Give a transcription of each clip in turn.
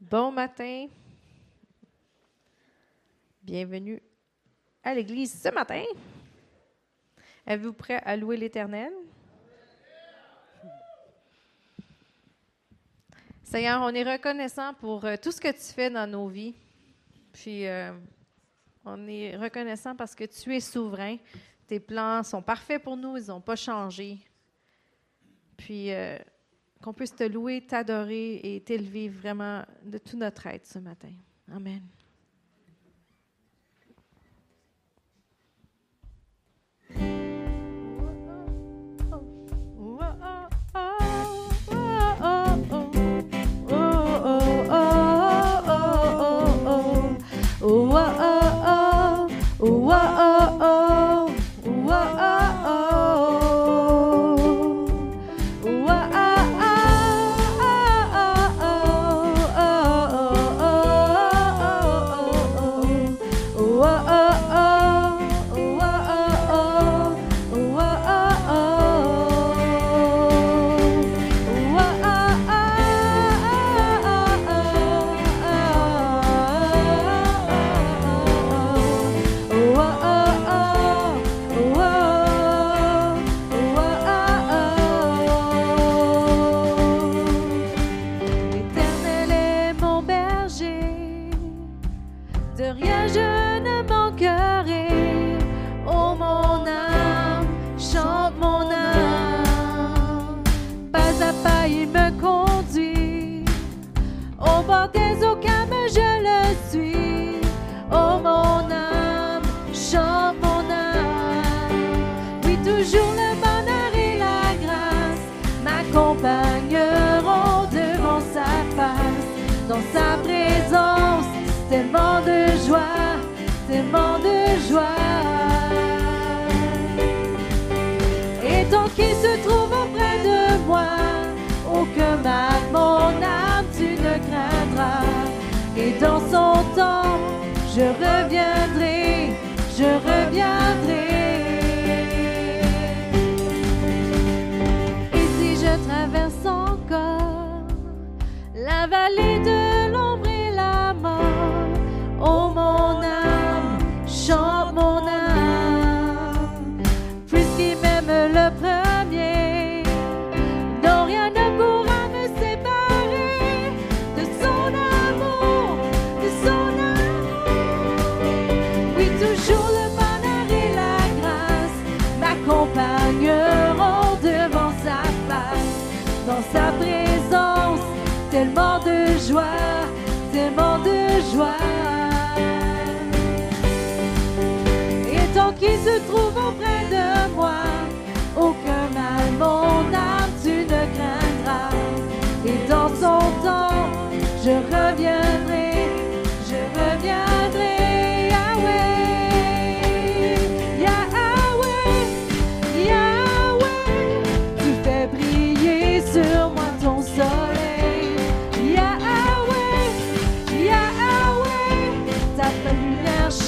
Bon matin. Bienvenue à l'Église ce matin. Êtes-vous prêt à louer l'Éternel? Seigneur, on est reconnaissant pour euh, tout ce que tu fais dans nos vies. Puis, euh, on est reconnaissant parce que tu es souverain. Tes plans sont parfaits pour nous, ils n'ont pas changé. Puis, euh, qu'on puisse te louer, t'adorer et t'élever vraiment de tout notre être ce matin. Amen. Son je reviendrai, je reviendrai. Et si je traverse encore la vallée de l'ombre et la mort, oh mon âme, chante mon âme, puisqu'il m'aime le premier, m'accompagneront devant sa face, dans sa présence, tellement de joie, tellement de joie. Et tant qu'il se trouve auprès de moi, aucun mal, mon âme, tu ne craindras. Et dans son temps, je reviendrai,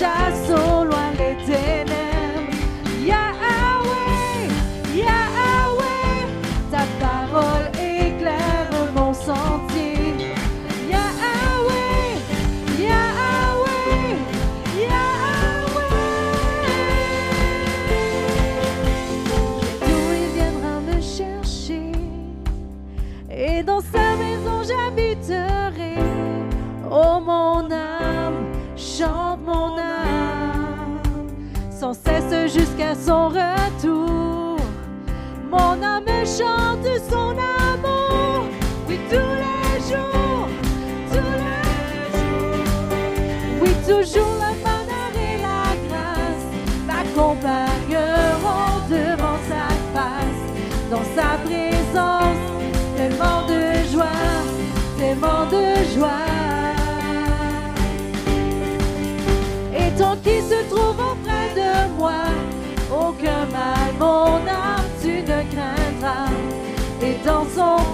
lumière Mon Et dans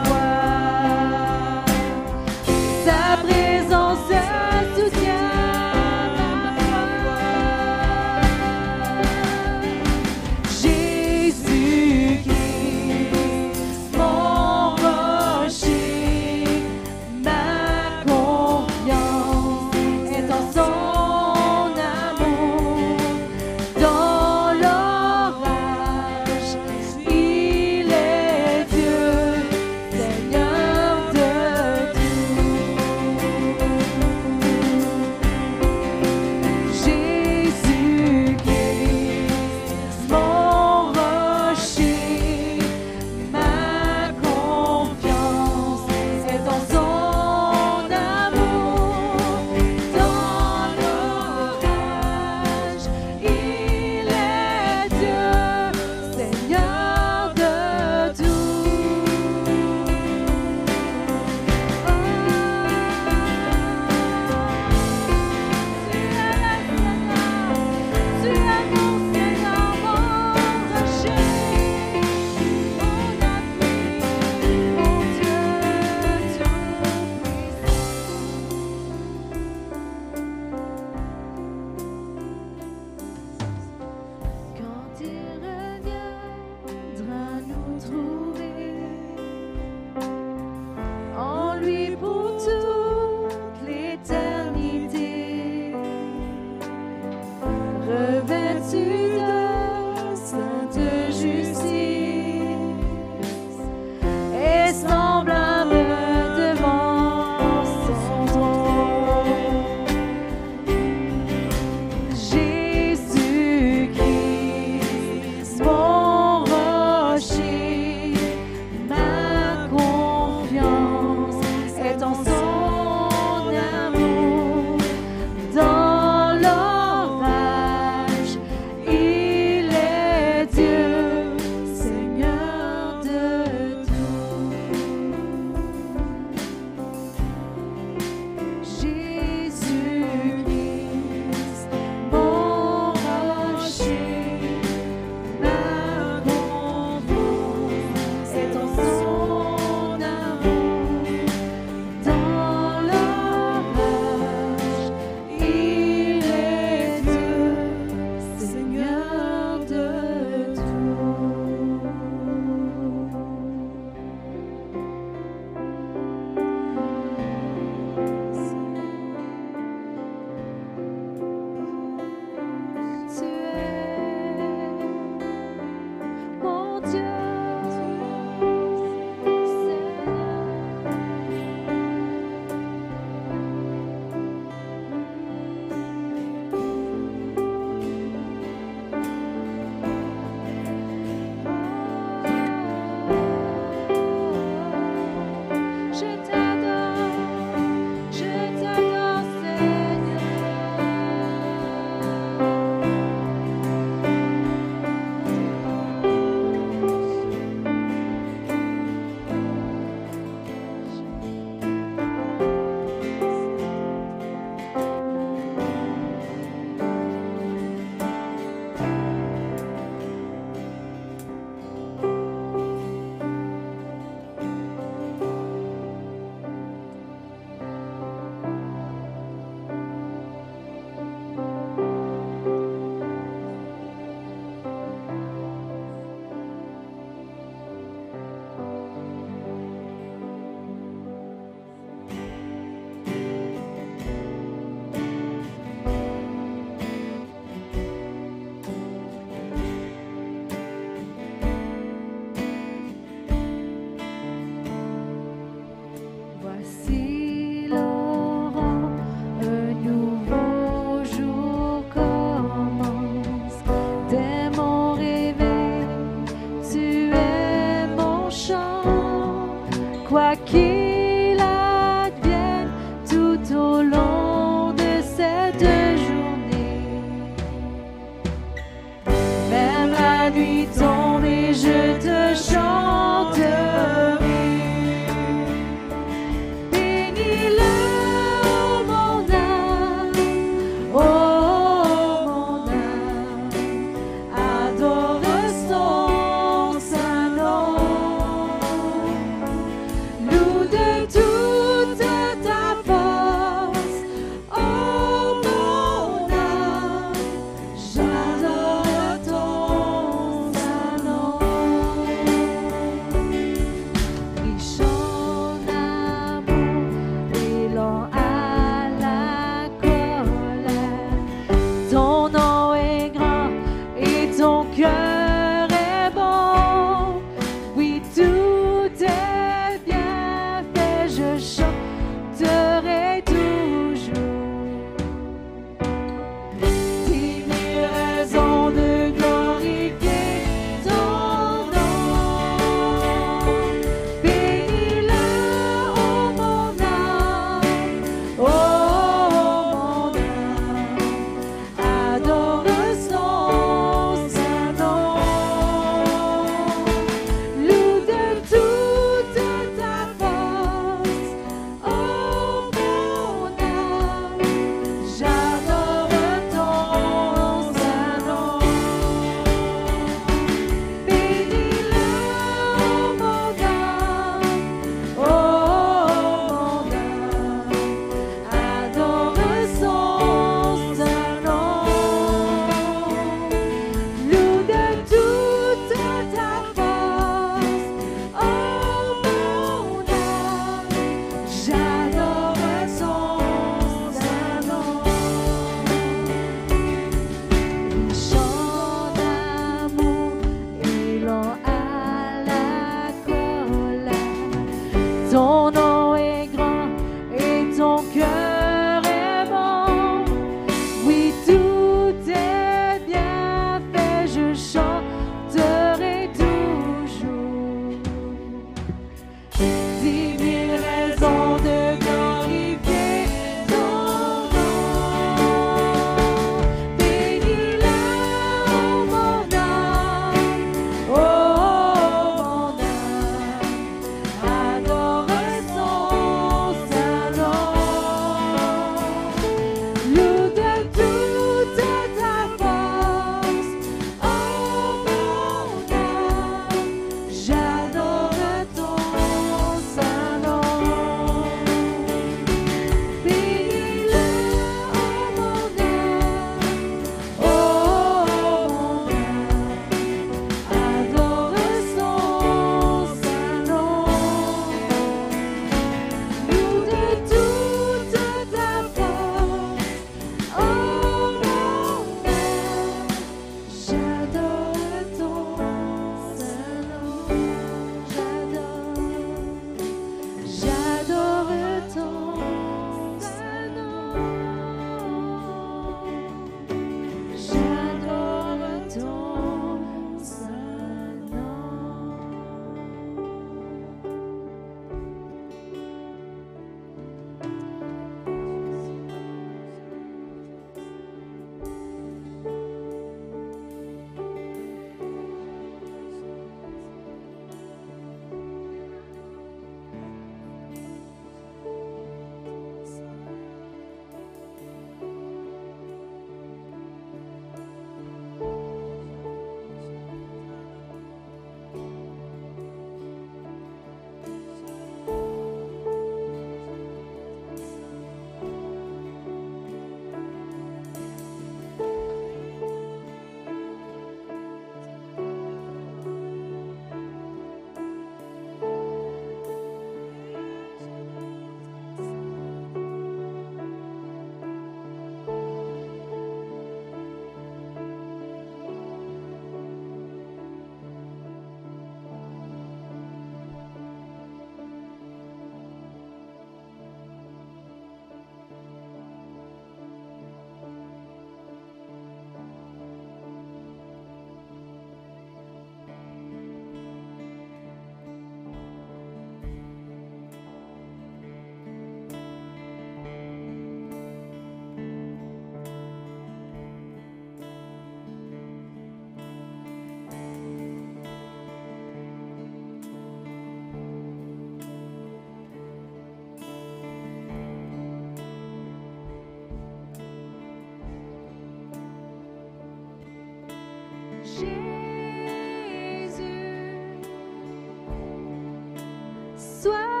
Sois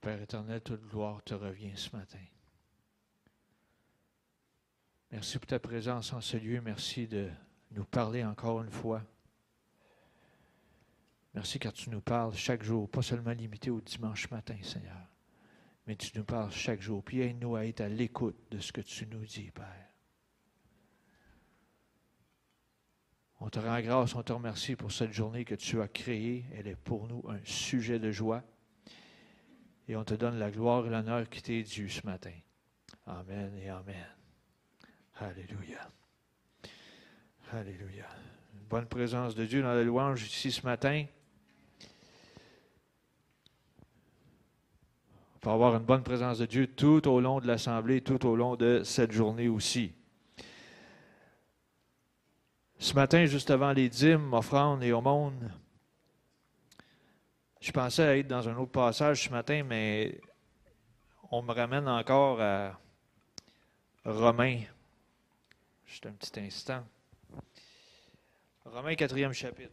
Père éternel, toute gloire te revient ce matin. Merci pour ta présence en ce lieu. Merci de nous parler encore une fois. Merci car tu nous parles chaque jour, pas seulement limité au dimanche matin, Seigneur, mais tu nous parles chaque jour. Puis aide-nous à être à l'écoute de ce que tu nous dis, Père. On te rend grâce, on te remercie pour cette journée que tu as créée. Elle est pour nous un sujet de joie. Et on te donne la gloire et l'honneur qui t'est dû ce matin. Amen et Amen. Alléluia. Alléluia. Une bonne présence de Dieu dans la louange ici ce matin. On va avoir une bonne présence de Dieu tout au long de l'Assemblée, tout au long de cette journée aussi. Ce matin, juste avant les dîmes, offrandes et aumônes, je pensais être dans un autre passage ce matin, mais on me ramène encore à Romains. Juste un petit instant. Romains, quatrième chapitre.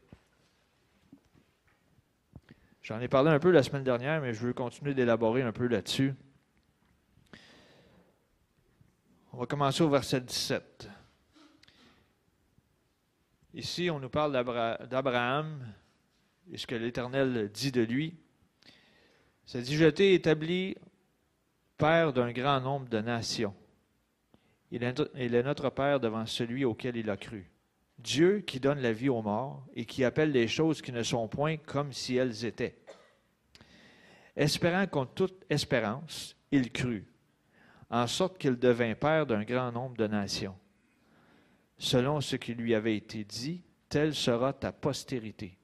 J'en ai parlé un peu la semaine dernière, mais je veux continuer d'élaborer un peu là-dessus. On va commencer au verset 17. Ici, on nous parle d'Abraham et ce que l'Éternel dit de lui. Ça dit, je t'ai établi père d'un grand nombre de nations. Il est notre Père devant celui auquel il a cru. Dieu qui donne la vie aux morts et qui appelle les choses qui ne sont point comme si elles étaient. Espérant contre toute espérance, il crut, en sorte qu'il devint Père d'un grand nombre de nations selon ce qui lui avait été dit, telle sera ta postérité.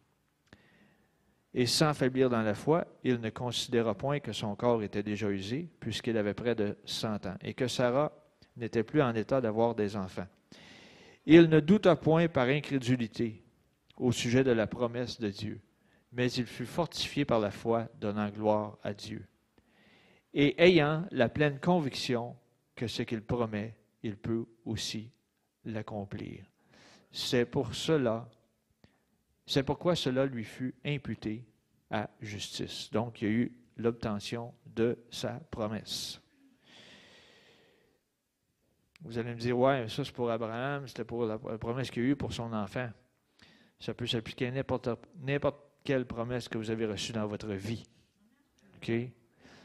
Et sans faiblir dans la foi, il ne considéra point que son corps était déjà usé, puisqu'il avait près de cent ans, et que Sarah n'était plus en état d'avoir des enfants. Il ne douta point par incrédulité au sujet de la promesse de Dieu, mais il fut fortifié par la foi, donnant gloire à Dieu. Et ayant la pleine conviction que ce qu'il promet, il peut aussi l'accomplir. C'est pour cela, c'est pourquoi cela lui fut imputé à justice. Donc, il y a eu l'obtention de sa promesse. Vous allez me dire, ouais, ça c'est pour Abraham, c'était pour la promesse qu'il a eue pour son enfant. Ça peut s'appliquer à n'importe quelle promesse que vous avez reçue dans votre vie. OK?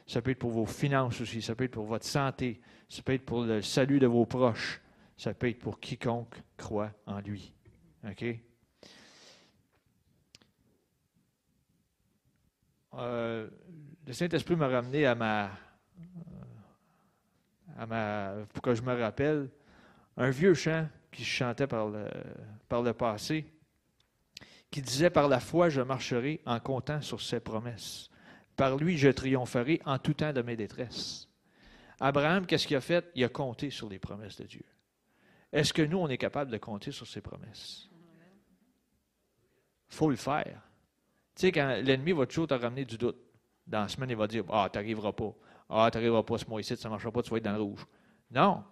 Ça peut être pour vos finances aussi, ça peut être pour votre santé, ça peut être pour le salut de vos proches, ça peut être pour quiconque croit en lui. OK? Euh, le Saint-Esprit m'a ramené à ma, à ma. pour que je me rappelle, un vieux chant qui chantait par le, par le passé, qui disait Par la foi, je marcherai en comptant sur ses promesses. Par lui, je triompherai en tout temps de mes détresses. Abraham, qu'est-ce qu'il a fait? Il a compté sur les promesses de Dieu. Est-ce que nous, on est capable de compter sur ses promesses? Il faut le faire. Tu sais, quand l'ennemi va toujours te ramener du doute, dans la semaine, il va dire Ah, tu n'arriveras pas. Ah, tu n'arriveras pas ce mois-ci, ça ne marchera pas, tu vas être dans le rouge. Non.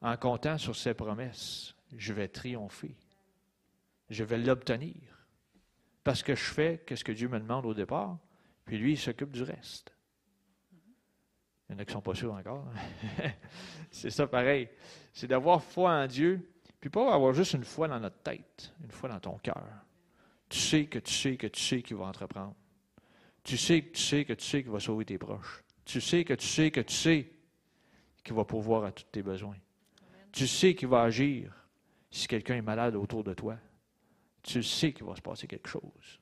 En comptant sur ses promesses, je vais triompher. Je vais l'obtenir. Parce que je fais ce que Dieu me demande au départ, puis lui, il s'occupe du reste. Il y en a qui ne sont pas sûrs encore. c'est ça pareil. C'est d'avoir foi en Dieu, puis pas avoir juste une foi dans notre tête, une foi dans ton cœur. Tu sais que tu sais que tu sais qu'il va entreprendre. Tu sais que tu sais que tu sais qu'il va sauver tes proches. Tu sais que tu sais que tu sais qu'il va pourvoir à tous tes besoins. Tu sais qu'il va agir si quelqu'un est malade autour de toi. Tu sais qu'il va se passer quelque chose.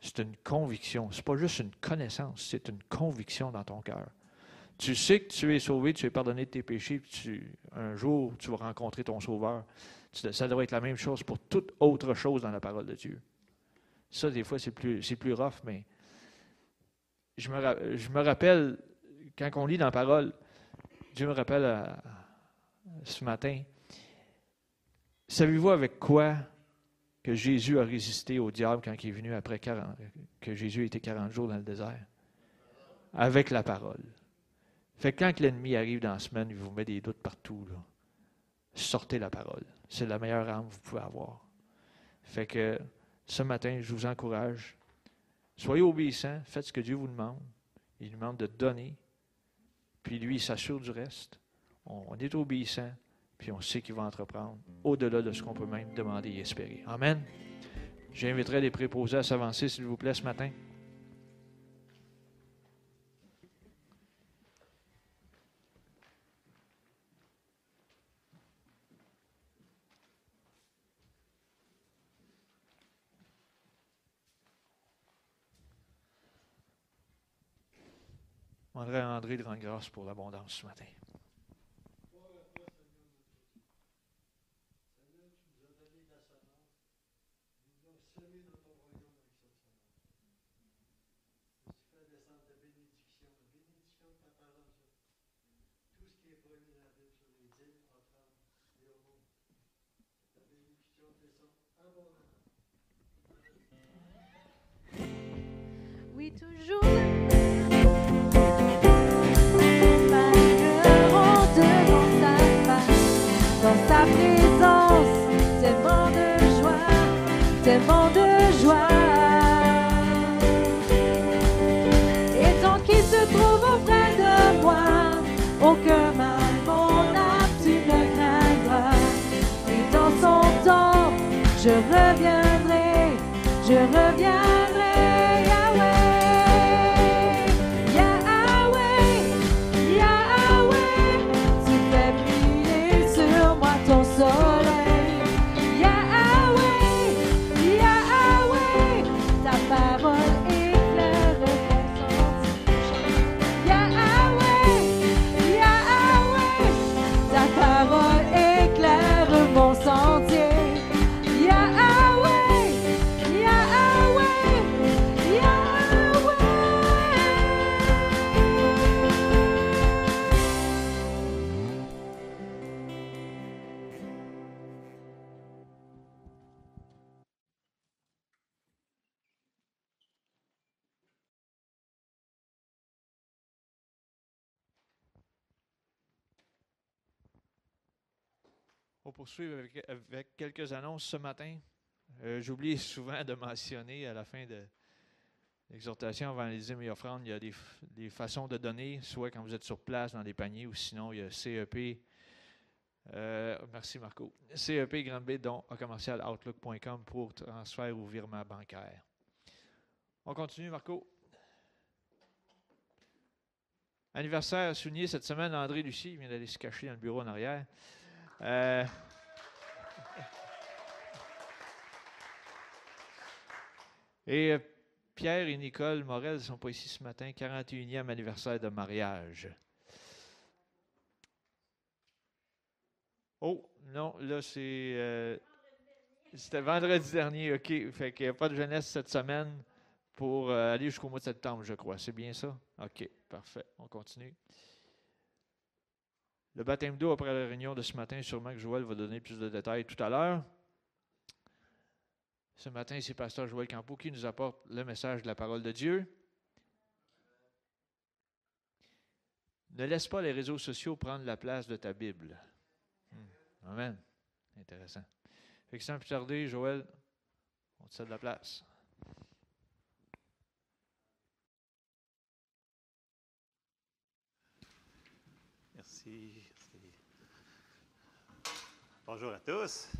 C'est une conviction. Ce n'est pas juste une connaissance, c'est une conviction dans ton cœur. Tu sais que tu es sauvé, tu es pardonné de tes péchés, puis un jour tu vas rencontrer ton Sauveur. Ça devrait être la même chose pour toute autre chose dans la parole de Dieu. Ça, des fois, c'est plus, plus rough, mais je me, je me rappelle, quand on lit dans la parole, Dieu me rappelle ce matin, savez-vous avec quoi que Jésus a résisté au diable quand il est venu après 40, que Jésus été 40 jours dans le désert? Avec la parole. Fait que quand l'ennemi arrive dans la semaine, il vous met des doutes partout, sortez la parole. C'est la meilleure arme que vous pouvez avoir. Fait que ce matin, je vous encourage Soyez obéissants, faites ce que Dieu vous demande. Il demande de donner, puis lui, il s'assure du reste. On est obéissant, puis on sait qu'il va entreprendre au-delà de ce qu'on peut même demander et espérer. Amen. J'inviterai les préposés à s'avancer, s'il vous plaît, ce matin. À André de rendre grâce pour l'abondance ce matin. Avec, quelques annonces ce matin. Euh, J'oublie souvent de mentionner à la fin de l'exhortation avant les dîmes et offrandes, il y a des, façons de donner, soit quand vous êtes sur place dans des paniers ou sinon il y a CEP. euh, merci Marco. CEP Grand B dont à commercial outlook.com pour transfert ou virement bancaire. On continue Marco. Anniversaire souligné cette semaine, André Lucie, il vient d'aller se cacher dans le bureau en arrière. Euh, et euh, Pierre et Nicole Morel ne sont pas ici ce matin, 41e anniversaire de mariage. Oh, non, là c'est. euh, C'était vendredi dernier, OK. Fait qu'il n'y a pas de jeunesse cette semaine pour euh, aller jusqu'au mois de septembre, je crois. C'est bien ça? OK, parfait. On continue. Le baptême d'eau après la réunion de ce matin, sûrement que Joël va donner plus de détails tout à l'heure. Ce matin, c'est Pasteur Joël Campo qui nous apporte le message de la parole de Dieu. Ne laisse pas les réseaux sociaux prendre la place de ta Bible. Hmm. Amen. Intéressant. Fait que sans plus tarder, Joël, on te cède la place. Merci. merci. Bonjour à tous.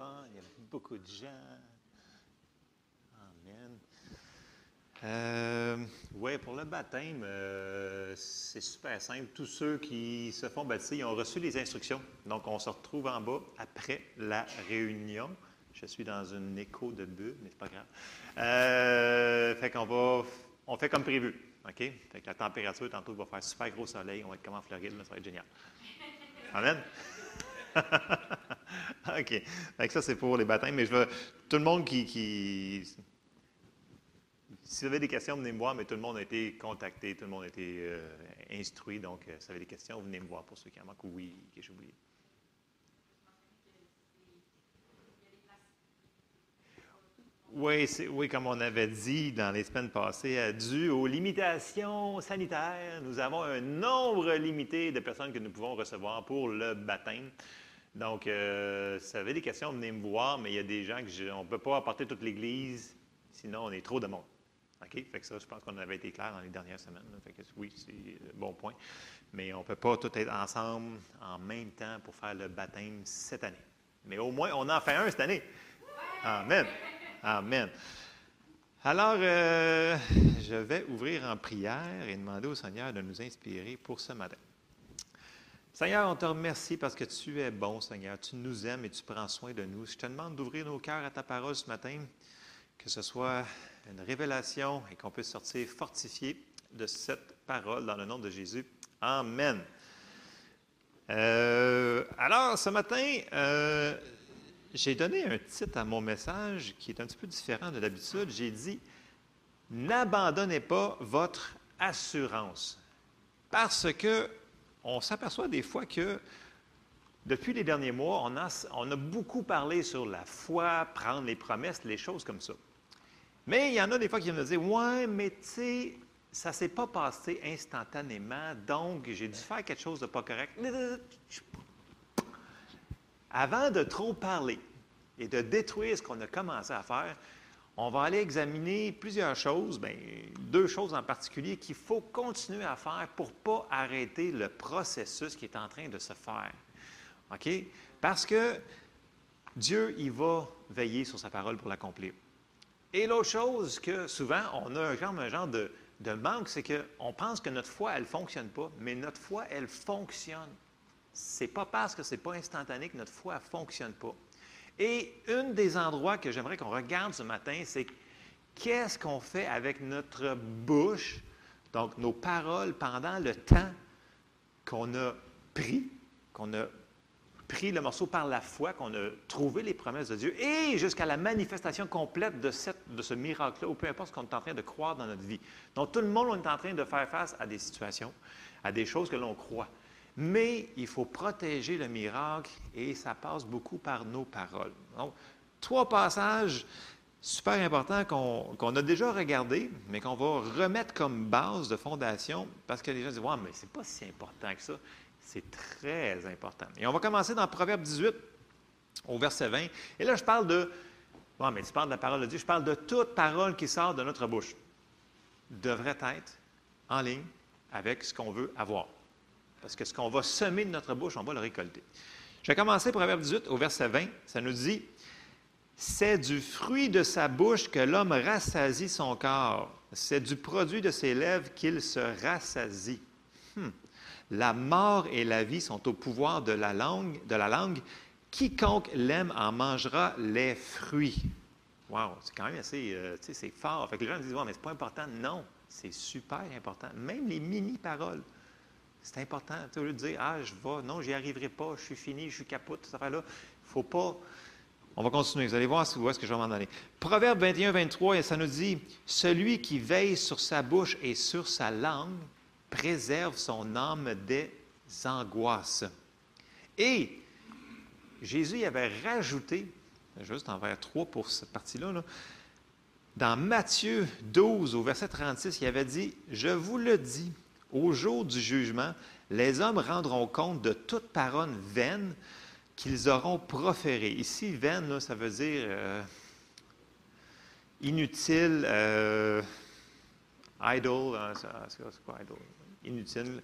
Il y a beaucoup de gens. Amen. Euh, oui, pour le baptême, euh, c'est super simple. Tous ceux qui se font baptiser, ils ont reçu les instructions. Donc, on se retrouve en bas après la réunion. Je suis dans une écho de bulle, mais c'est pas grave. Euh, fait qu'on va, on fait comme prévu. OK? Fait que la température, tantôt, va faire super gros soleil. On va être comme en Floride, là, ça va être génial. Amen? OK. Que ça, c'est pour les baptêmes. Mais je veux. Tout le monde qui. si vous avez des questions, venez me voir, mais tout le monde a été contacté, tout le monde a été euh, instruit. Donc, euh, si vous avez des questions, venez me voir pour ceux qui en manquent ou oui, que j'ai oublié. Oui, oui, comme on avait dit dans les semaines passées, euh, dû aux limitations sanitaires, nous avons un nombre limité de personnes que nous pouvons recevoir pour le baptême. Donc, si vous avez des questions, venez me voir, mais il y a des gens que on ne peut pas apporter toute l'Église, sinon on est trop de monde. OK? Fait que ça, je pense qu'on avait été clair dans les dernières semaines. Fait que oui, c'est un bon point. Mais on ne peut pas tout être ensemble en même temps pour faire le baptême cette année. Mais au moins, on en fait un cette année. Amen. Amen. Alors, euh, je vais ouvrir en prière et demander au Seigneur de nous inspirer pour ce matin. Seigneur, on te remercie parce que tu es bon, Seigneur. Tu nous aimes et tu prends soin de nous. Je te demande d'ouvrir nos cœurs à ta parole ce matin, que ce soit une révélation et qu'on puisse sortir fortifié de cette parole dans le nom de Jésus. Amen. Euh, alors, ce matin, euh, j'ai donné un titre à mon message qui est un petit peu différent de d'habitude. J'ai dit N'abandonnez pas votre assurance. Parce que on s'aperçoit des fois que depuis les derniers mois, on a, beaucoup parlé sur la foi, prendre les promesses, les choses comme ça. Mais il y en a des fois qui viennent me dire Ouais, mais tu sais, ça ne s'est pas passé instantanément, donc j'ai dû faire quelque chose de pas correct. Avant de trop parler et de détruire ce qu'on a commencé à faire, on va aller examiner plusieurs choses, bien, deux choses en particulier qu'il faut continuer à faire pour ne pas arrêter le processus qui est en train de se faire. OK? Parce que Dieu, il va veiller sur sa parole pour l'accomplir. Et l'autre chose que souvent, on a un genre, de, de manque, c'est qu'on pense que notre foi, elle ne fonctionne pas, mais notre foi, elle fonctionne. Ce n'est pas parce que ce n'est pas instantané que notre foi ne fonctionne pas. Et un des endroits que j'aimerais qu'on regarde ce matin, c'est qu'est-ce qu'on fait avec notre bouche, donc nos paroles, pendant le temps qu'on a pris, qu'on a pris le morceau par la foi, qu'on a trouvé les promesses de Dieu, et jusqu'à la manifestation complète de, de ce miracle-là, ou peu importe ce qu'on est en train de croire dans notre vie. Donc, tout le monde est en train de faire face à des situations, à des choses que l'on croit. Mais il faut protéger le miracle, et ça passe beaucoup par nos paroles. Donc, trois passages super importants qu'on a déjà regardés, mais qu'on va remettre comme base de fondation, parce que les gens disent, ouais, mais c'est pas si important que ça. C'est très important. Et on va commencer dans Proverbe 18, au verset 20. Et là, je parle de. Bon, mais tu parles de la parole de Dieu. Je parle de toute parole qui sort de notre bouche. Devrait être en ligne avec ce qu'on veut avoir. Parce que ce qu'on va semer de notre bouche, on va le récolter. Je vais commencer Proverbe 18 au verset 20. Ça nous dit C'est du fruit de sa bouche que l'homme rassasie son corps. C'est du produit de ses lèvres qu'il se rassasie. Hmm. La mort et la vie sont au pouvoir de la langue. De la langue. Quiconque l'aime en mangera les fruits. Wow, c'est quand même assez, euh, tu sais, c'est fort. Fait que les gens disent, ouais, mais c'est pas important. Non, c'est super important. Même les mini-paroles. C'est important. Lieu de dire, ah, je vais, non, j'y arriverai pas, je suis fini, je suis capote, cette affaire-là. Il faut pas. On va continuer. Vous allez voir où est-ce que je vais m'en aller. Proverbe 21, 23, ça nous dit Celui qui veille sur sa bouche et sur sa langue préserve son âme des angoisses. Et Jésus avait rajouté, juste en vers 3 pour cette partie-là, dans Matthieu 12, au verset 36, il avait dit Je vous le dis, au jour du jugement, les hommes rendront compte de toute parole vaine qu'ils auront proférée. Ici, vaine, ça veut dire euh, inutile, euh, idle, hein, c'est quoi idle? Inutile.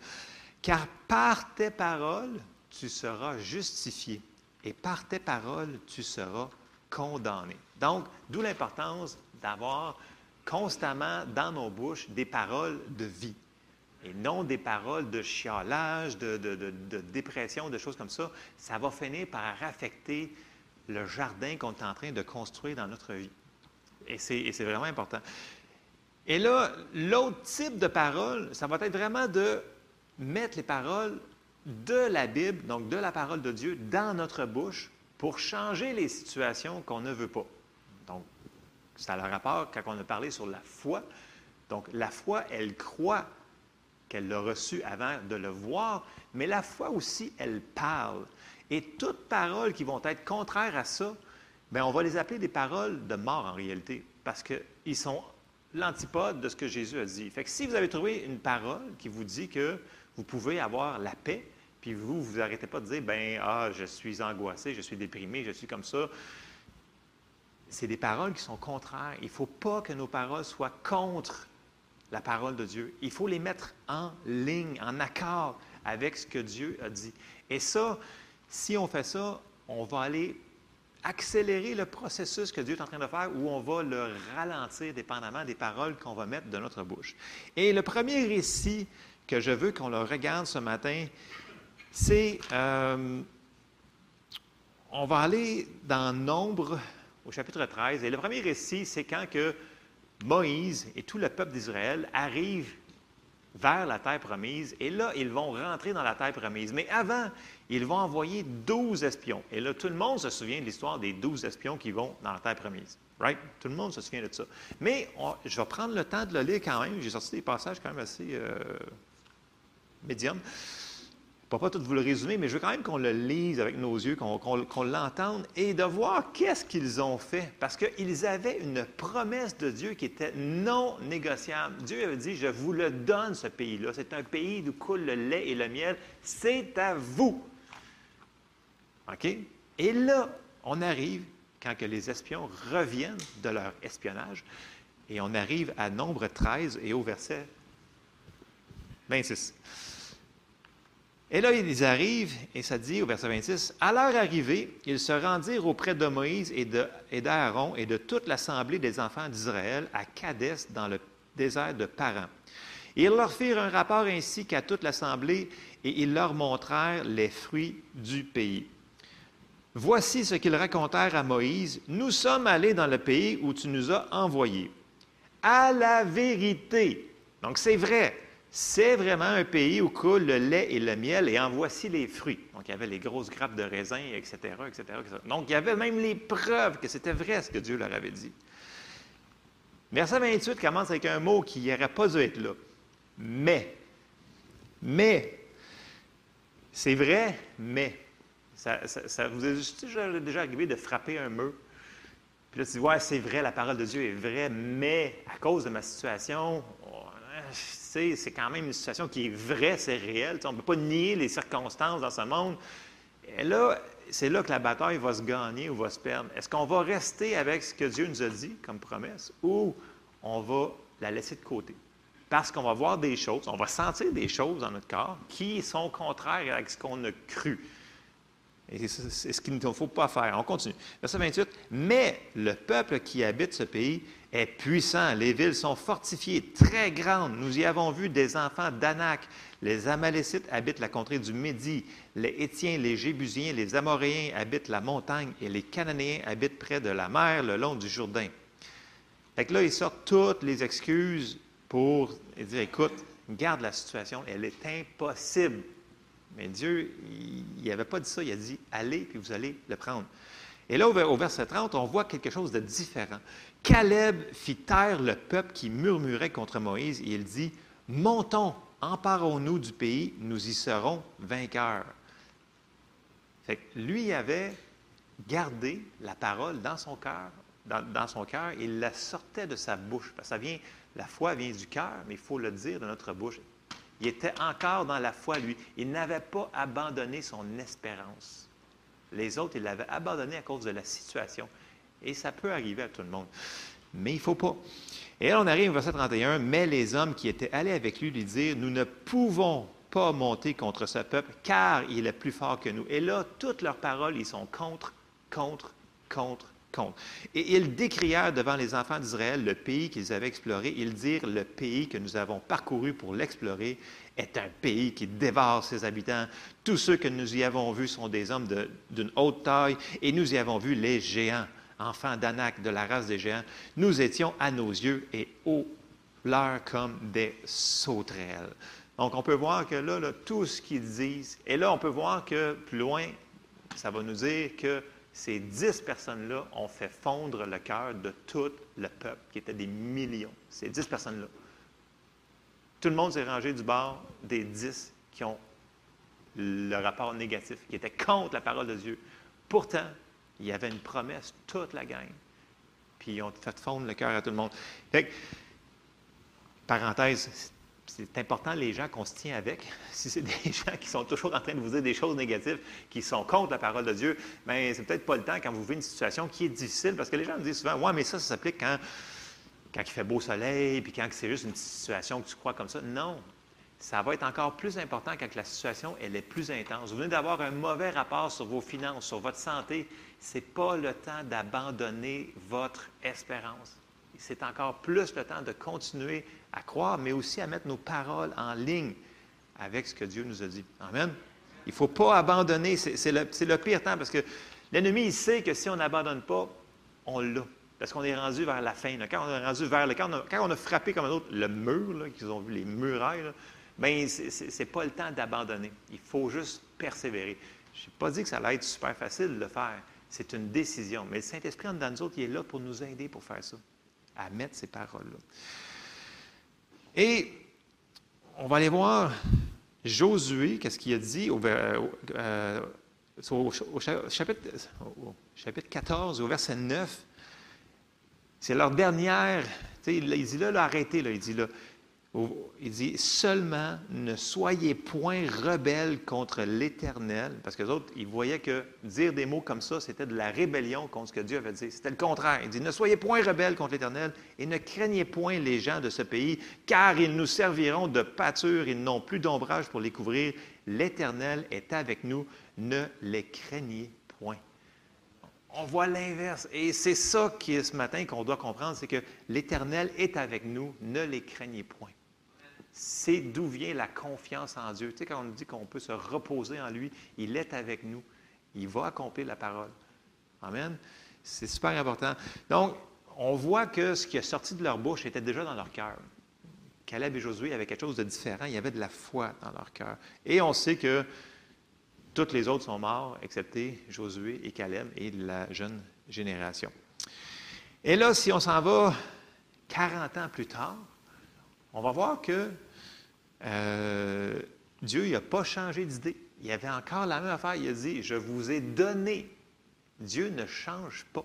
Car par tes paroles, tu seras justifié, et par tes paroles, tu seras condamné. Donc, d'où l'importance d'avoir constamment dans nos bouches des paroles de vie et non des paroles de chialage, de, dépression, de choses comme ça, ça va finir par affecter le jardin qu'on est en train de construire dans notre vie. Et c'est vraiment important. Et là, l'autre type de parole, ça va être vraiment de mettre les paroles de la Bible, donc de la parole de Dieu, dans notre bouche pour changer les situations qu'on ne veut pas. Donc, ça a le rapport quand on a parlé sur la foi. Donc, la foi, elle croit qu'elle l'a reçu avant de le voir, mais la foi aussi, elle parle. Et toutes paroles qui vont être contraires à ça, bien, on va les appeler des paroles de mort en réalité, parce qu'ils sont l'antipode de ce que Jésus a dit. Fait que si vous avez trouvé une parole qui vous dit que vous pouvez avoir la paix, puis vous, vous arrêtez pas de dire, ben ah, je suis angoissé, je suis déprimé, je suis comme ça. c'est des paroles qui sont contraires. Il ne faut pas que nos paroles soient contre la parole de Dieu. Il faut les mettre en ligne, en accord avec ce que Dieu a dit. Et ça, si on fait ça, on va aller accélérer le processus que Dieu est en train de faire ou on va le ralentir dépendamment des paroles qu'on va mettre de notre bouche. Et le premier récit que je veux qu'on le regarde ce matin, c'est, euh, on va aller dans Nombre au chapitre 13. Et le premier récit, c'est quand que Moïse et tout le peuple d'Israël arrivent vers la terre promise. Et là, ils vont rentrer dans la terre promise. Mais avant, ils vont envoyer douze espions. Et là, tout le monde se souvient de l'histoire des douze espions qui vont dans la terre promise. Right? Tout le monde se souvient de ça. Mais je vais prendre le temps de le lire quand même. J'ai sorti des passages quand même assez euh, médiums ne vais pas tout vous le résumer, mais je veux quand même qu'on le lise avec nos yeux, qu'on l'entende et de voir qu'est-ce qu'ils ont fait. Parce qu'ils avaient une promesse de Dieu qui était non négociable. Dieu avait dit, je vous le donne, ce pays-là. C'est un pays d'où coule le lait et le miel. C'est à vous. OK? Et là, on arrive, quand que les espions reviennent de leur espionnage, et on arrive à nombre 13 et au verset 26. Et là, ils arrivent, et ça dit au verset 26, À leur arrivée, ils se rendirent auprès de Moïse et d'Aaron et, de toute l'assemblée des enfants d'Israël à Cadès, dans le désert de Paran. Ils leur firent un rapport ainsi qu'à toute l'assemblée, et ils leur montrèrent les fruits du pays. Voici ce qu'ils racontèrent à Moïse. Nous sommes allés dans le pays où tu nous as envoyés. À la vérité. Donc c'est vrai. C'est vraiment un pays où coule le lait et le miel, et en voici les fruits. Donc, il y avait les grosses grappes de raisin, etc., etc.. Donc, il y avait même les preuves que c'était vrai ce que Dieu leur avait dit. Verset 28 commence avec un mot qui n'aurait pas dû être là. Mais. Mais. C'est vrai, mais. Ça, vous est déjà arrivé de frapper un mur? Puis là, tu dis, ouais, c'est vrai, la parole de Dieu est vraie, mais à cause de ma situation, c'est quand même une situation qui est vraie, c'est réel. on ne peut pas nier les circonstances dans ce monde. Et là, c'est là que la bataille va se gagner ou va se perdre. Est-ce qu'on va rester avec ce que Dieu nous a dit comme promesse ou on va la laisser de côté? Parce qu'on va voir des choses, on va sentir des choses dans notre corps qui sont contraires à ce qu'on a cru. Et c'est ce qu'il ne faut pas faire. On continue. Verset 28. Mais le peuple qui habite ce pays est puissant. Les villes sont fortifiées, très grandes. Nous y avons vu des enfants d'Anak. Les Amalécites habitent la contrée du Midi. Les Étiens, les Jébusiens, les Amoréens habitent la montagne et les Cananéens habitent près de la mer, le long du Jourdain. Fait là, ils sortent toutes les excuses pour dire écoute, garde la situation, elle est impossible. Mais Dieu, il n'avait pas dit ça, il a dit allez, puis vous allez le prendre. Et là, au verset 30, on voit quelque chose de différent. Caleb fit taire le peuple qui murmurait contre Moïse et il dit Montons, emparons-nous du pays, nous y serons vainqueurs. Lui avait gardé la parole dans son cœur, dans, son cœur, il la sortait de sa bouche. Parce que ça vient, la foi vient du cœur, mais il faut le dire de notre bouche. Il était encore dans la foi, lui. Il n'avait pas abandonné son espérance. Les autres, il l'avaient abandonné à cause de la situation. Et ça peut arriver à tout le monde. Mais il ne faut pas. Et là, on arrive au verset 31. Mais les hommes qui étaient allés avec lui lui dirent Nous ne pouvons pas monter contre ce peuple, car il est plus fort que nous. Et là, toutes leurs paroles, ils sont contre, contre, contre, contre. Et ils décrièrent devant les enfants d'Israël le pays qu'ils avaient exploré. Ils dirent Le pays que nous avons parcouru pour l'explorer est un pays qui dévore ses habitants. Tous ceux que nous y avons vus sont des hommes d'une haute taille, et nous y avons vu les géants, enfants d'Anak, de la race des géants. Nous étions à nos yeux et au leur comme des sauterelles. Donc, on peut voir que là, tout ce qu'ils disent, et là, on peut voir que plus loin, ça va nous dire que ces dix personnes-là ont fait fondre le cœur de tout le peuple, qui était des millions. Ces dix personnes-là. Tout le monde s'est rangé du bord des dix qui ont le rapport négatif, qui étaient contre la parole de Dieu. Pourtant, il y avait une promesse, toute la gang. Puis ils ont fait fondre le cœur à tout le monde. Fait parenthèse, c'est important les gens qu'on se tient avec. Si c'est des gens qui sont toujours en train de vous dire des choses négatives, qui sont contre la parole de Dieu, bien, c'est peut-être pas le temps quand vous vivez une situation qui est difficile, parce que les gens me disent souvent, ouais, mais ça, ça s'applique quand, quand il fait beau soleil, puis quand c'est juste une situation que tu crois comme ça. Non, ça va être encore plus important quand la situation elle est plus intense. Vous venez d'avoir un mauvais rapport sur vos finances, sur votre santé. Ce n'est pas le temps d'abandonner votre espérance. C'est encore plus le temps de continuer à croire, mais aussi à mettre nos paroles en ligne avec ce que Dieu nous a dit. Amen. Il ne faut pas abandonner. C'est le, pire temps parce que l'ennemi, il sait que si on n'abandonne pas, on l'a. Parce qu'on est rendu vers la fin. Quand on est rendu vers quand, on a, frappé comme un autre le mur, qu'ils ont vu les murailles, bien, ce n'est pas le temps d'abandonner. Il faut juste persévérer. Je n'ai pas dit que ça allait être super facile de le faire. C'est une décision. Mais le Saint-Esprit, en dedans nous autres, il est là pour nous aider pour faire ça, à mettre ces paroles-là. Et on va aller voir Josué, qu'est-ce qu'il a dit au, euh, chapitre, au, chapitre, 14, au verset 9. C'est leur dernière. Il dit là, là arrêtez, là, il dit là, il dit seulement ne soyez point rebelles contre l'Éternel, parce que les autres, ils voyaient que dire des mots comme ça, c'était de la rébellion contre ce que Dieu avait dit. C'était le contraire. Il dit ne soyez point rebelles contre l'Éternel et ne craignez point les gens de ce pays, car ils nous serviront de pâture, ils n'ont plus d'ombrage pour les couvrir. L'Éternel est avec nous, ne les craignez point. On voit l'inverse. Et c'est ça qui ce matin qu'on doit comprendre, c'est que l'Éternel est avec nous, ne les craignez point c'est d'où vient la confiance en Dieu. Tu sais, quand on dit qu'on peut se reposer en lui, il est avec nous. Il va accomplir la parole. Amen. C'est super important. Donc, on voit que ce qui est sorti de leur bouche était déjà dans leur cœur. Caleb et Josué avaient quelque chose de différent. Il y avait de la foi dans leur cœur. Et on sait que toutes les autres sont morts, excepté Josué et Caleb et la jeune génération. Et là, si on s'en va 40 ans plus tard, on va voir que euh, Dieu n'a pas changé d'idée. Il avait encore la même affaire. Il a dit, je vous ai donné. Dieu ne change pas.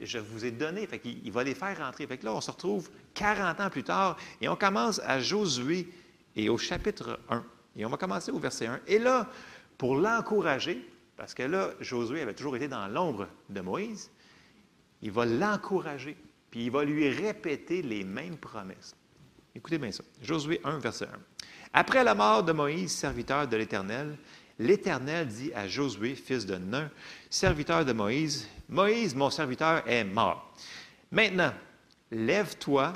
Je vous ai donné. Fait il, va les faire rentrer. Fait là, on se retrouve 40 ans plus tard et on commence à Josué et au chapitre 1. Et on va commencer au verset 1. Et là, pour l'encourager, parce que là, Josué avait toujours été dans l'ombre de Moïse, il va l'encourager, puis il va lui répéter les mêmes promesses. Écoutez bien ça. Josué 1, verset 1. Après la mort de Moïse, serviteur de l'Éternel, l'Éternel dit à Josué, fils de Nun, serviteur de Moïse, Moïse, mon serviteur, est mort. Maintenant, lève-toi,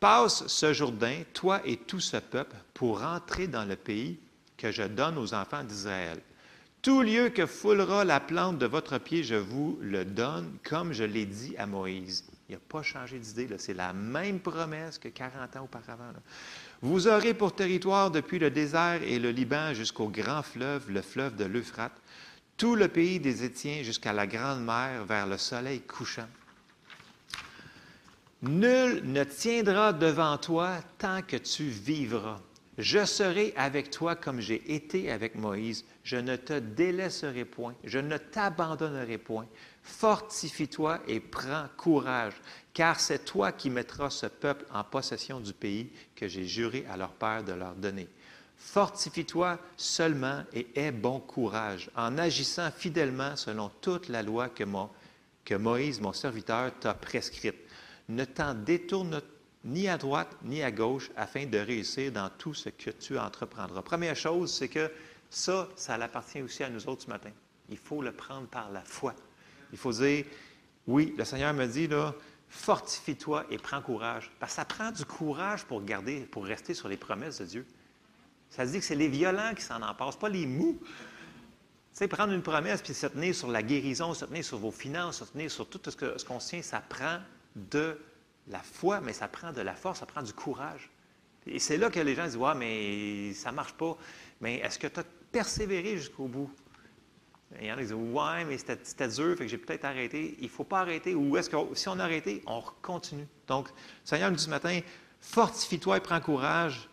passe ce Jourdain, toi et tout ce peuple, pour entrer dans le pays que je donne aux enfants d'Israël. Tout lieu que foulera la plante de votre pied, je vous le donne, comme je l'ai dit à Moïse. Il n'a pas changé d'idée. C'est la même promesse que 40 ans auparavant. Vous aurez pour territoire depuis le désert et le Liban jusqu'au grand fleuve, le fleuve de l'Euphrate, tout le pays des Étiens jusqu'à la grande mer vers le soleil couchant. Nul ne tiendra devant toi tant que tu vivras. Je serai avec toi comme j'ai été avec Moïse. Je ne te délaisserai point. Je ne t'abandonnerai point. Fortifie-toi et prends courage, car c'est toi qui mettras ce peuple en possession du pays que j'ai juré à leur père de leur donner. Fortifie-toi seulement et aie bon courage, en agissant fidèlement selon toute la loi que, Moïse, mon serviteur, t'a prescrite. Ne t'en détourne ni à droite ni à gauche afin de réussir dans tout ce que tu entreprendras. Première chose, c'est que ça, ça appartient aussi à nous autres ce matin. Il faut le prendre par la foi. Il faut dire, oui, le Seigneur me dit, là, fortifie-toi et prends courage. Parce que ça prend du courage pour garder, pour rester sur les promesses de Dieu. Ça se dit que c'est les violents qui s'en en passent, pas les mous. Tu sais, prendre une promesse puis se tenir sur la guérison, se tenir sur vos finances, se tenir sur tout ce qu'on ce tient, ça prend de la foi, mais ça prend de la force, ça prend du courage. Et c'est là que les gens disent Ouais, mais ça ne marche pas. Mais est-ce que tu as persévéré jusqu'au bout? Il y en a qui disent Ouais, mais c'était dur, fait que j'ai peut-être arrêté. Il ne faut pas arrêter. Ou est-ce que si on a arrêté, on continue? Donc, le Seigneur nous dit ce matin Fortifie-toi et prends courage.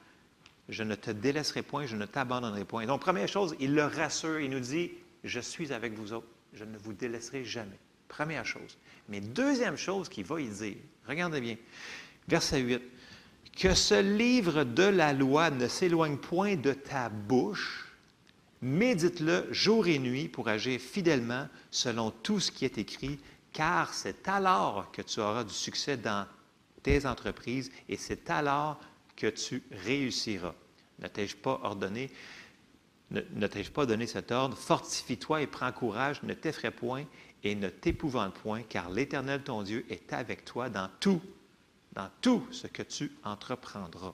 Je ne te délaisserai point, je ne t'abandonnerai point. Donc, première chose, il le rassure. Il nous dit Je suis avec vous autres. Je ne vous délaisserai jamais. Première chose. Mais deuxième chose qu'il va y dire, regardez bien, verset 8 que ce livre de la loi ne s'éloigne point de ta bouche, médite-le jour et nuit pour agir fidèlement selon tout ce qui est écrit, car c'est alors que tu auras du succès dans tes entreprises et c'est alors que tu réussiras. Ne t'ai-je pas ordonné, ne, t'ai-je pas donné cet ordre? Fortifie-toi et prends courage, ne t'effraie point et ne t'épouvante point, car l'Éternel ton Dieu est avec toi dans tout, dans tout ce que tu entreprendras.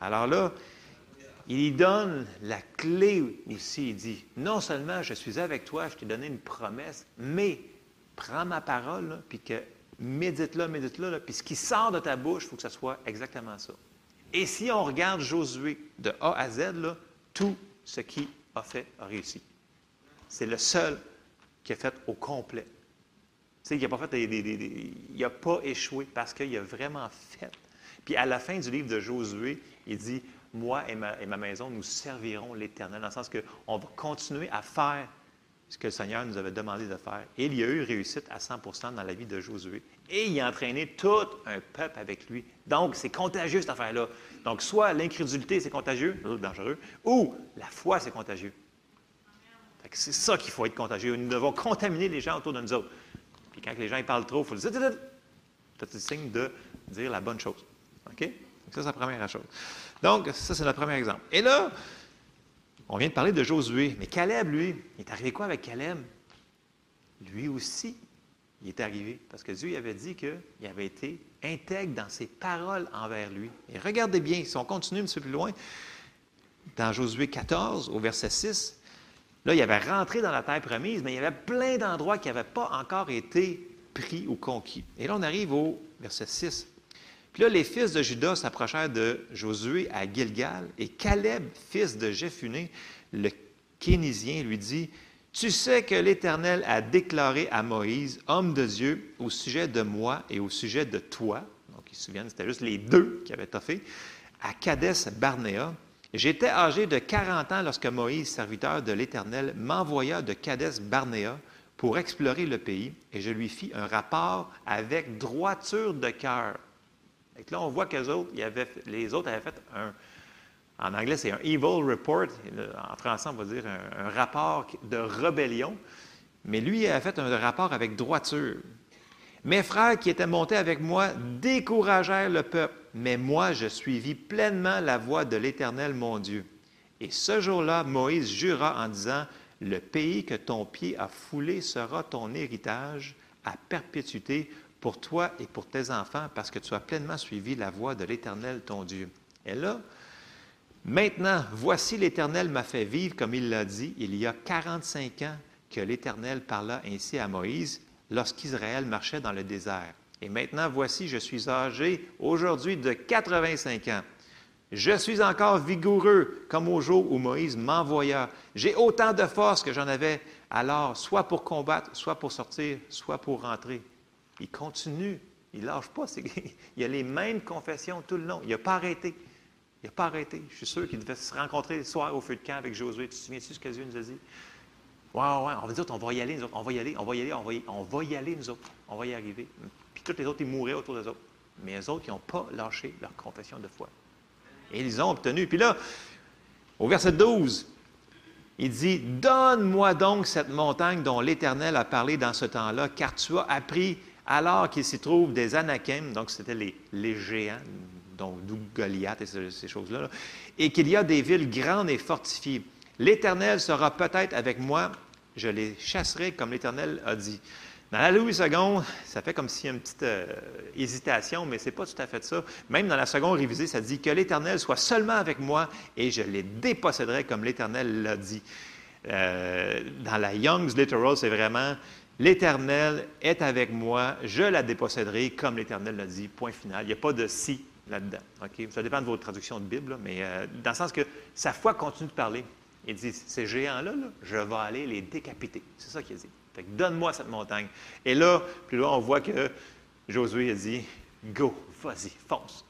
Alors là, il y donne la clé ici. Il dit, non seulement je suis avec toi, je t'ai donné une promesse, mais prends ma parole, puis que médite-la, médite-la, puis ce qui sort de ta bouche, il faut que ce soit exactement ça. Et si on regarde Josué de A à Z, tout ce qu'il a fait a réussi. C'est le seul qui a fait au complet. Il n'a pas, fait il a pas échoué parce qu'il a vraiment fait. Puis à la fin du livre de Josué, il dit Moi et ma, maison, nous servirons l'Éternel, dans le sens qu'on va continuer à faire ce que le Seigneur nous avait demandé de faire. Il y a eu réussite à 100% dans la vie de Josué. Et il a entraîné tout un peuple avec lui. Donc, c'est contagieux cette affaire-là. Donc, soit l'incrédulité, c'est contagieux, euh, dangereux, ou la foi, c'est contagieux. C'est ça qu'il faut être contagieux. Nous devons contaminer les gens autour de nous autres. Puis quand les gens parlent trop, il faut dire C'est le signe de dire la bonne chose. OK? Ça, c'est la première chose. Donc, ça, c'est notre premier exemple. Et là, on vient de parler de Josué. Mais Caleb, lui, il est arrivé quoi avec Caleb? Lui aussi, il est arrivé. Parce que Dieu avait dit qu'il avait été intègre dans ses paroles envers lui. Et regardez bien, si on continue un petit peu plus loin, dans Josué 14, au verset 6, là, il avait rentré dans la terre promise, mais il y avait plein d'endroits qui n'avaient pas encore été pris ou conquis. Et là, on arrive au verset 6. Puis là, les fils de Judas s'approchèrent de Josué à Gilgal, et Caleb, fils de Jephuné, le Kénisien, lui dit Tu sais que l'Éternel a déclaré à Moïse, homme de Dieu, au sujet de moi et au sujet de toi. Donc, ils se souviennent, c'était juste les deux qui avaient toffé, à Kadès Barnéa. J'étais âgé de 40 ans lorsque Moïse, serviteur de l'Éternel, m'envoya de Kadès Barnéa pour explorer le pays, et je lui fis un rapport avec droiture de cœur. Que là, on voit que les autres, avait- avaient fait un, en anglais, c'est un evil report. En français, on va dire un, rapport de rébellion. Mais lui, il a fait un rapport avec droiture. Mes frères qui étaient montés avec moi découragèrent le peuple, mais moi, je suivis pleinement la voie de l'Éternel, mon Dieu. Et ce jour-là, Moïse jura en disant, Le pays que ton pied a foulé sera ton héritage à perpétuité pour toi et pour tes enfants, parce que tu as pleinement suivi la voie de l'Éternel, ton Dieu. Et là, Maintenant, voici l'Éternel m'a fait vivre, comme il l'a dit, il y a 45 ans que l'Éternel parla ainsi à Moïse lorsqu'Israël marchait dans le désert. Et maintenant, voici, je suis âgé aujourd'hui de 85 ans. Je suis encore vigoureux comme au jour où Moïse m'envoya. J'ai autant de force que j'en avais alors, soit pour combattre, soit pour sortir, soit pour rentrer. Il continue, il ne lâche pas. Il a les mêmes confessions tout le long. Il n'a pas arrêté. Il n'a pas arrêté. Je suis sûr qu'il devait se rencontrer le soir au feu de camp avec Josué. Tu te souviens-tu ce que Dieu nous a dit? Ouais, ouais, on va dire, on va y aller, nous autres. On va y aller, on va y aller, on va y, on va y aller, nous autres. On va y arriver. Puis tous les autres, ils mouraient autour des autres. Mais les autres, ils n'ont pas lâché leur confession de foi. Et ils ont obtenu. Puis là, au verset 12, il dit Donne-moi donc cette montagne dont l'Éternel a parlé dans ce temps-là, car tu as appris alors qu'il s'y trouve des Anakim, donc c'était les, géants, donc d'où Goliath et ce- ces choses-là, là, et qu'il y a des villes grandes et fortifiées. L'Éternel sera peut-être avec moi, je les chasserai comme l'Éternel a dit. Dans la Louis II, ça fait comme s'il y a une petite euh, hésitation, mais ce n'est pas tout à fait ça. Même dans la seconde révisée, ça dit que l'Éternel soit seulement avec moi et je les déposséderai comme l'Éternel l'a dit. Euh, dans la Young's Literal, c'est vraiment l'Éternel est avec moi, je la déposséderai comme l'Éternel l'a dit. Point final. Il n'y a pas de si là-dedans. OK? Ça dépend de votre traduction de Bible, mais euh, dans le sens que sa foi continue de parler. Il dit Ces géants-là, là, je vais aller les décapiter. C'est ça qu'il a dit. Fait que donne-moi cette montagne. Et là, plus loin, on voit que Josué a dit Go, vas-y, fonce.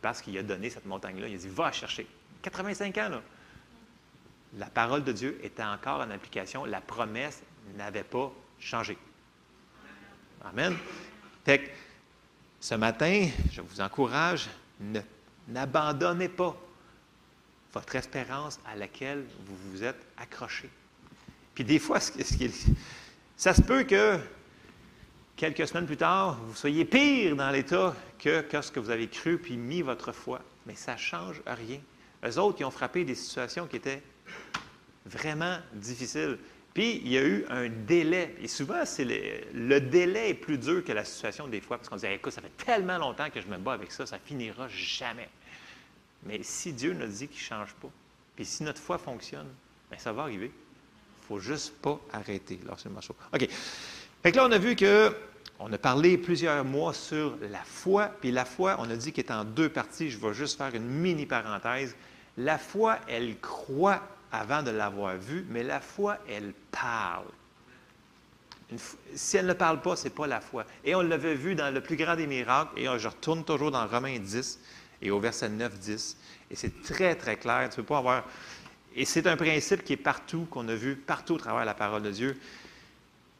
Parce qu'il a donné cette montagne-là. Il a dit Va chercher. 85 ans, là. La parole de Dieu était encore en application. La promesse n'avait pas changé. Amen. Fait ce matin, je vous encourage Ne, n'abandonnez pas votre espérance à laquelle vous vous êtes accroché. Puis des fois, ce, qui ça se peut que quelques semaines plus tard, vous soyez pire dans l'état que, que ce que vous avez cru puis mis votre foi. Mais ça ne change rien. Eux autres, ils ont frappé des situations qui étaient vraiment difficiles. Puis, il y a eu un délai. Et souvent, c'est le, délai est plus dur que la situation des fois, parce qu'on dit écoute, ça fait tellement longtemps que je me bats avec ça, ça finira jamais. Mais si Dieu nous dit qu'il ne change pas, puis si notre foi fonctionne, bien, ça va arriver. Il ne faut juste pas arrêter lorsque le OK. Fait là, on a vu que on a parlé plusieurs mois sur la foi, puis la foi, on a dit qu'elle est en deux parties. Je vais juste faire une mini parenthèse. La foi, elle croit avant de l'avoir vue, mais la foi, elle parle. si elle ne parle pas, ce n'est pas la foi. Et on l'avait vu dans le plus grand des miracles, et je retourne toujours dans Romains 10 et au verset 9-10, et c'est très, très clair. Tu peux pas avoir. Et c'est un principe qui est partout, qu'on a vu partout au travers la parole de Dieu.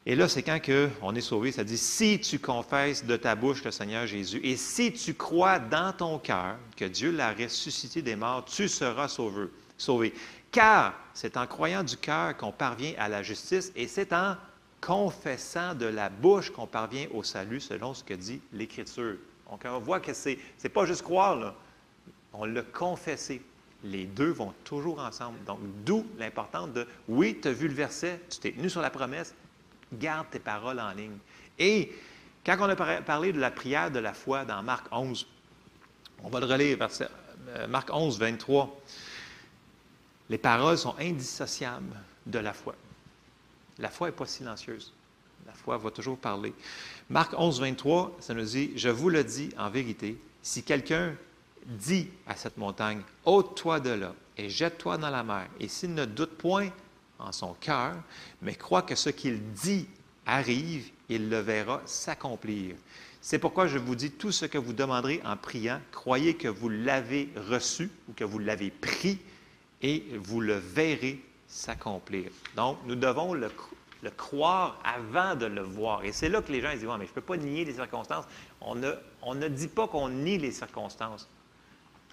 Et là, c'est quand que on est sauvé, ça dit si tu confesses de ta bouche le Seigneur Jésus et si tu crois dans ton cœur que Dieu l'a ressuscité des morts, tu seras sauvé. sauvé. Car c'est en croyant du cœur qu'on parvient à la justice et c'est en confessant de la bouche qu'on parvient au salut selon ce que dit l'Écriture. Donc, on voit que ce n'est pas juste croire, on l'a confessé. Les deux vont toujours ensemble. Donc, d'où l'importance de, oui, tu as vu le verset, tu t'es tenu sur la promesse, garde tes paroles en ligne. Et quand on a parlé de la prière de la foi dans Marc 11, on va le relire, verset, euh, Marc 11, 23. Les paroles sont indissociables de la foi. La foi n'est pas silencieuse. La foi va toujours parler. Marc 11, 23, ça nous dit, Je vous le dis en vérité, si quelqu'un dit à cette montagne, ôte-toi de là et jette-toi dans la mer, et s'il ne doute point en son cœur, mais croit que ce qu'il dit arrive, il le verra s'accomplir. C'est pourquoi je vous dis, tout ce que vous demanderez en priant, croyez que vous l'avez reçu ou que vous l'avez pris et vous le verrez s'accomplir. Donc, nous devons le, croire avant de le voir. Et c'est là que les gens disent, mais je ne peux pas nier les circonstances. On ne, dit pas qu'on nie les circonstances.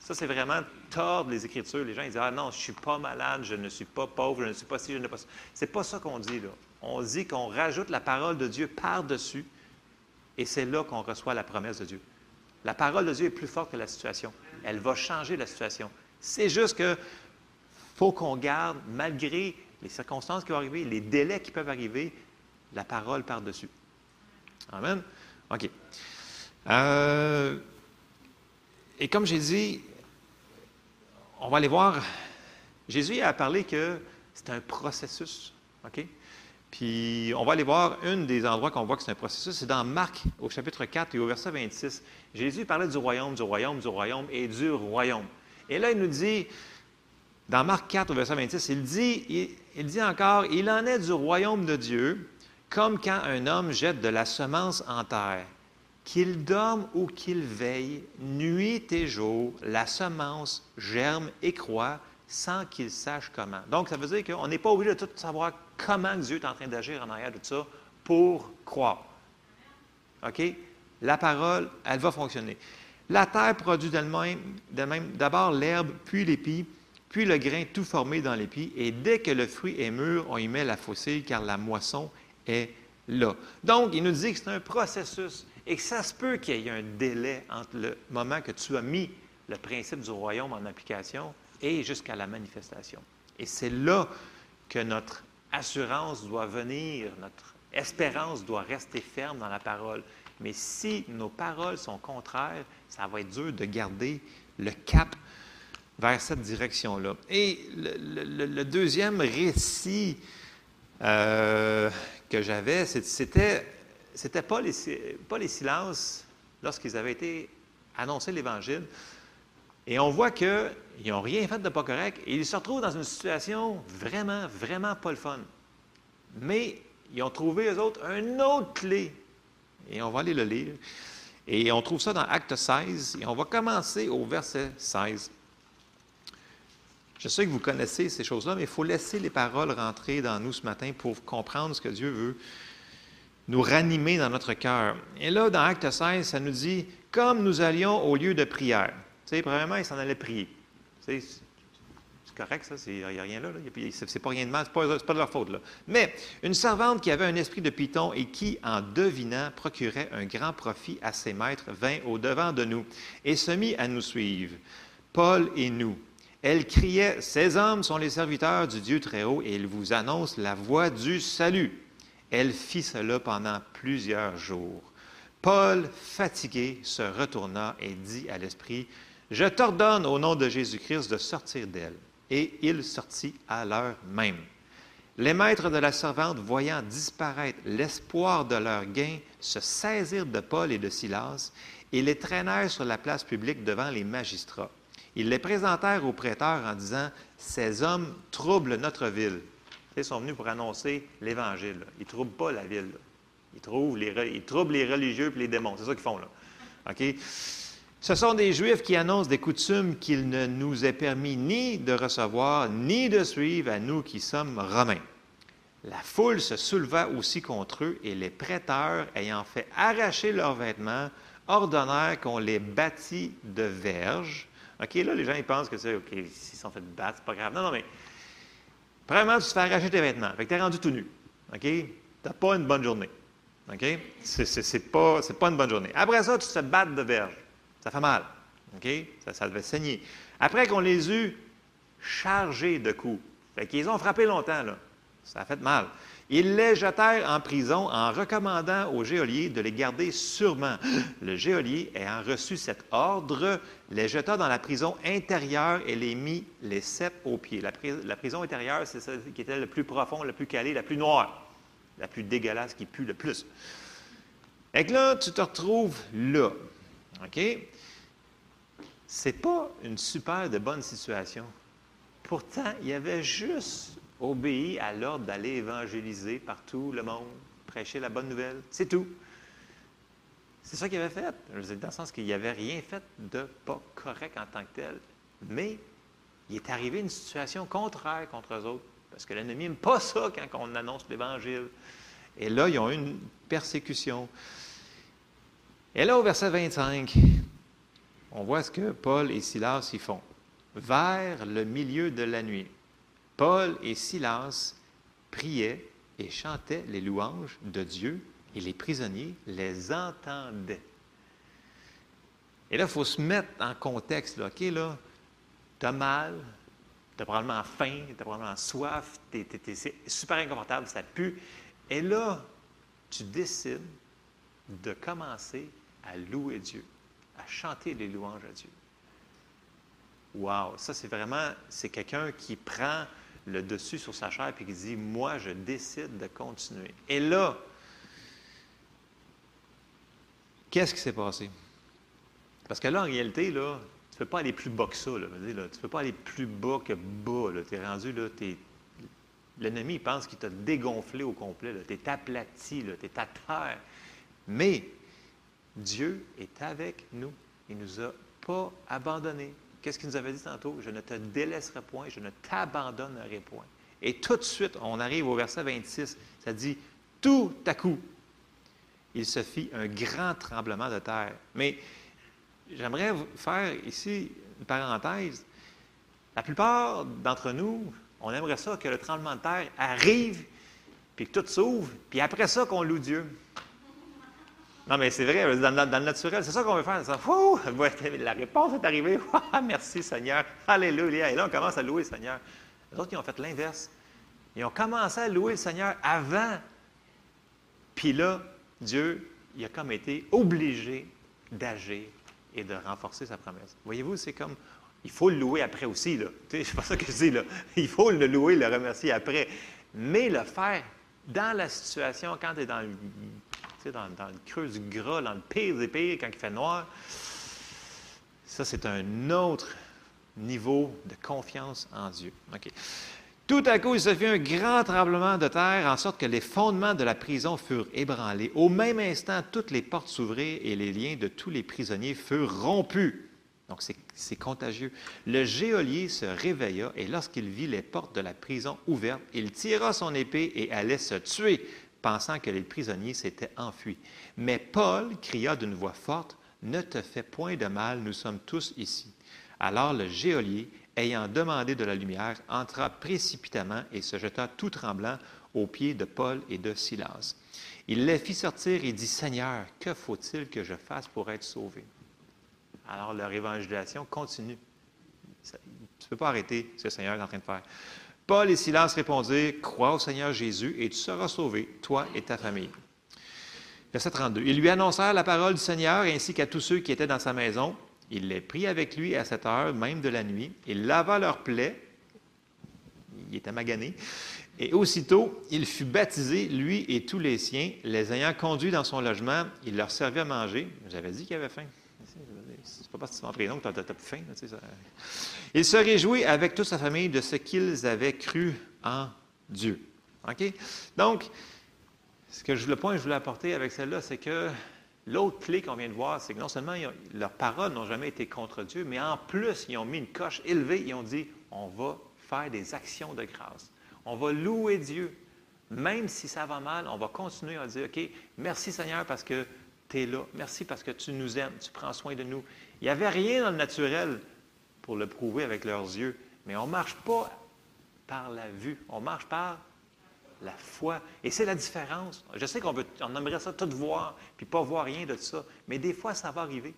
Ça, c'est vraiment tordre les Écritures. Les gens ils disent Ah non, je ne suis pas malade, je ne suis pas pauvre, je ne suis pas ci, je ne suis pas ça. Ce n'est pas ça qu'on dit là. On dit qu'on rajoute la parole de Dieu par-dessus, et c'est là qu'on reçoit la promesse de Dieu. La parole de Dieu est plus forte que la situation. Elle va changer la situation. C'est juste que faut qu'on garde, malgré les circonstances qui vont arriver, les délais qui peuvent arriver, la parole par-dessus. Amen. OK. Euh, et comme j'ai dit, on va aller voir. Jésus a parlé que c'est un processus. OK? Puis on va aller voir un des endroits qu'on voit que c'est un processus, c'est dans Marc au chapitre 4 et au verset 26. Jésus parlait du royaume, du royaume, du royaume et du royaume. Et là, il nous dit, dans Marc 4 au verset 26, il dit, il dit encore, il en est du royaume de Dieu comme quand un homme jette de la semence en terre. Qu'il dorme ou qu'il veille, nuit et jour, la semence germe et croît sans qu'il sache comment. Donc, ça veut dire qu'on n'est pas obligé de tout savoir comment Dieu est en train d'agir en arrière de tout ça pour croire. OK? La parole, elle va fonctionner. La terre produit d'elle-même d'abord l'herbe, puis l'épi, puis le grain tout formé dans l'épi, et dès que le fruit est mûr, on y met la fossile, car la moisson est là. Donc, il nous dit que c'est un processus. Et que ça se peut qu'il y ait un délai entre le moment que tu as mis le principe du royaume en application et jusqu'à la manifestation. Et c'est là que notre assurance doit venir, notre espérance doit rester ferme dans la parole. Mais si nos paroles sont contraires, ça va être dur de garder le cap vers cette direction-là. Et le, deuxième récit euh, que j'avais, c'était pas les silences lorsqu'ils avaient été annoncés l'Évangile. Et on voit qu'ils n'ont rien fait de pas correct et ils se retrouvent dans une situation vraiment, vraiment pas le fun. Mais ils ont trouvé, eux autres, un autre clé. Et on va aller le lire. Et on trouve ça dans Acte 16. Et on va commencer au verset 16. Je sais que vous connaissez ces choses-là, mais il faut laisser les paroles rentrer dans nous ce matin pour comprendre ce que Dieu veut nous ranimer dans notre cœur. Et là, dans Acte 16, ça nous dit, comme nous allions au lieu de prière. sais, premièrement, ils s'en allaient prier. Tu c'est correct, ça, il n'y a rien là. C'est pas rien de mal, c'est pas, c'est pas de leur faute. Là. Mais une servante qui avait un esprit de python et qui, en devinant, procurait un grand profit à ses maîtres, vint au-devant de nous et se mit à nous suivre, Paul et nous. Elle criait, Ces hommes sont les serviteurs du Dieu Très-Haut et ils vous annoncent la voie du salut. Elle fit cela pendant plusieurs jours. Paul, fatigué, se retourna et dit à l'Esprit, Je t'ordonne au nom de Jésus-Christ de sortir d'elle. Et il sortit à l'heure même. Les maîtres de la servante, voyant disparaître l'espoir de leur gain, se saisirent de Paul et de Silas et les traînèrent sur la place publique devant les magistrats. Ils les présentèrent aux prêteurs en disant Ces hommes troublent notre ville. Ils sont venus pour annoncer l'Évangile. Ils ne troublent pas la ville. Ils, troublent les religieux et les démons. C'est ça qu'ils font là. Ce sont des Juifs qui annoncent des coutumes qu'il ne nous est permis ni de recevoir, ni de suivre à nous qui sommes Romains. La foule se souleva aussi contre eux et les prêteurs, ayant fait arracher leurs vêtements, ordonnèrent qu'on les bâtît de verges. OK, là, les gens, ils pensent que c'est, OK, s'ils sont fait battre, c'est pas grave. Non, non, mais, premièrement, tu te fais arracher tes vêtements. Fait que tu es rendu tout nu. OK? Tu n'as pas une bonne journée. OK? C'est, pas, pas une bonne journée. Après ça, tu te fais battre de verges. Ça fait mal. OK? Ça, ça devait saigner. Après qu'on les eut chargés de coups. Fait qu'ils ont frappé longtemps, là. Ça a fait mal. Ils les jetèrent en prison en recommandant au geôlier de les garder sûrement. Le geôlier, ayant reçu cet ordre, les jeta dans la prison intérieure et les mit les ceps aux pieds. La, pri- la prison intérieure, c'est celle qui était le plus profond, le plus calé, la plus noire, la plus dégueulasse, qui pue le plus. Et là, tu te retrouves là. OK? C'est pas une super de bonne situation. Pourtant, il avait juste obéi à l'ordre d'aller évangéliser partout le monde, prêcher la bonne nouvelle. C'est tout. C'est ça qu'il avait fait. Dans le sens qu'il n'avait rien fait de pas correct en tant que tel. Mais il est arrivé une situation contraire contre eux autres. Parce que l'ennemi n'aime pas ça quand on annonce l'Évangile. Et là, ils ont eu une persécution. Et là, au verset 25, on voit ce que Paul et Silas y font. Vers le milieu de la nuit, Paul et Silas priaient et chantaient les louanges de Dieu et les prisonniers les entendaient. Et là, il faut se mettre en contexte. Là. OK, là, tu as mal, tu as probablement faim, tu as probablement soif, t'es- t'es- t'es- c'est super inconfortable, ça pue. Et là, tu décides de commencer à louer Dieu, à chanter les louanges à Dieu. Wow, ça c'est vraiment, c'est quelqu'un qui prend le dessus sur sa chair et qui dit, moi je décide de continuer. Et là, qu'est-ce qui s'est passé? Parce que là, en réalité, là, tu ne peux pas aller plus bas que ça. Là, tu ne peux pas aller plus bas que bas. Tu es rendu, là, l'ennemi il pense qu'il t'a dégonflé au complet. Tu es aplati, tu es à terre. Mais Dieu est avec nous. Il ne nous a pas abandonnés. Qu'est-ce qu'il nous avait dit tantôt? Je ne te délaisserai point, je ne t'abandonnerai point. Et tout de suite, on arrive au verset 26, ça dit, tout à coup, il se fit un grand tremblement de terre. Mais j'aimerais faire ici une parenthèse. La plupart d'entre nous, on aimerait ça que le tremblement de terre arrive, puis que tout s'ouvre, puis après ça qu'on loue Dieu. Non, mais c'est vrai, dans, dans- le naturel, c'est ça qu'on veut faire. La réponse est arrivée. Merci Seigneur. Alléluia. Et là, on commence à louer le Seigneur. Les autres, ils ont fait l'inverse. Ils ont commencé à louer le Seigneur avant. Puis là, Dieu, il a comme été obligé d'agir et de renforcer sa promesse. Voyez-vous, c'est comme, il faut le louer après aussi. Là. C'est pas ça que je dis. Là. Il faut le louer, le remercier après. Mais le faire dans la situation, quand tu es dans le, dans, le creux du gras, dans le pire des pires, quand il fait noir, ça, c'est un autre niveau de confiance en Dieu. Tout à coup, il se fit un grand tremblement de terre, en sorte que les fondements de la prison furent ébranlés. Au même instant, toutes les portes s'ouvrirent et les liens de tous les prisonniers furent rompus. Donc, c'est- c'est contagieux. Le geôlier se réveilla et lorsqu'il vit les portes de la prison ouvertes, il tira son épée et allait se tuer, pensant que les prisonniers s'étaient enfuis. Mais Paul cria d'une voix forte, Ne te fais point de mal, nous sommes tous ici. Alors le geôlier, ayant demandé de la lumière, entra précipitamment et se jeta tout tremblant aux pieds de Paul et de Silas. Il les fit sortir et dit, Seigneur, que faut-il que je fasse pour être sauvé? Alors leur évangélisation continue. Tu ne peux pas arrêter ce que le Seigneur est en train de faire. Paul et Silas répondirent, Crois au Seigneur Jésus et tu seras sauvé, toi et ta famille. Verset 32. Ils lui annoncèrent la parole du Seigneur ainsi qu'à tous ceux qui étaient dans sa maison. Il les prit avec lui à cette heure même de la nuit. Il lava leurs plaies. Il était magané. Et aussitôt, il fut baptisé, lui et tous les siens, les ayant conduits dans son logement. Il leur servait à manger. J'avais dit qu'il avait faim. Pas parce que pris que tu as, faim. Il se réjouit avec toute sa famille de ce qu'ils avaient cru en Dieu. OK? Donc, ce que je, le point que je voulais apporter avec celle-là, c'est que l'autre clé qu'on vient de voir, c'est que non seulement leurs paroles n'ont jamais été contre Dieu, mais en plus, ils ont mis une coche élevée, ils ont dit, on va faire des actions de grâce. On va louer Dieu. Même si ça va mal, on va continuer à dire, OK, merci Seigneur parce que tu es là. Merci parce que tu nous aimes, tu prends soin de nous. Il n'y avait rien dans le naturel pour le prouver avec leurs yeux, mais on ne marche pas par la vue, on marche par la foi. Et c'est la différence. Je sais qu'on on aimerait ça tout voir, puis pas voir rien de ça, mais des fois, ça va arriver.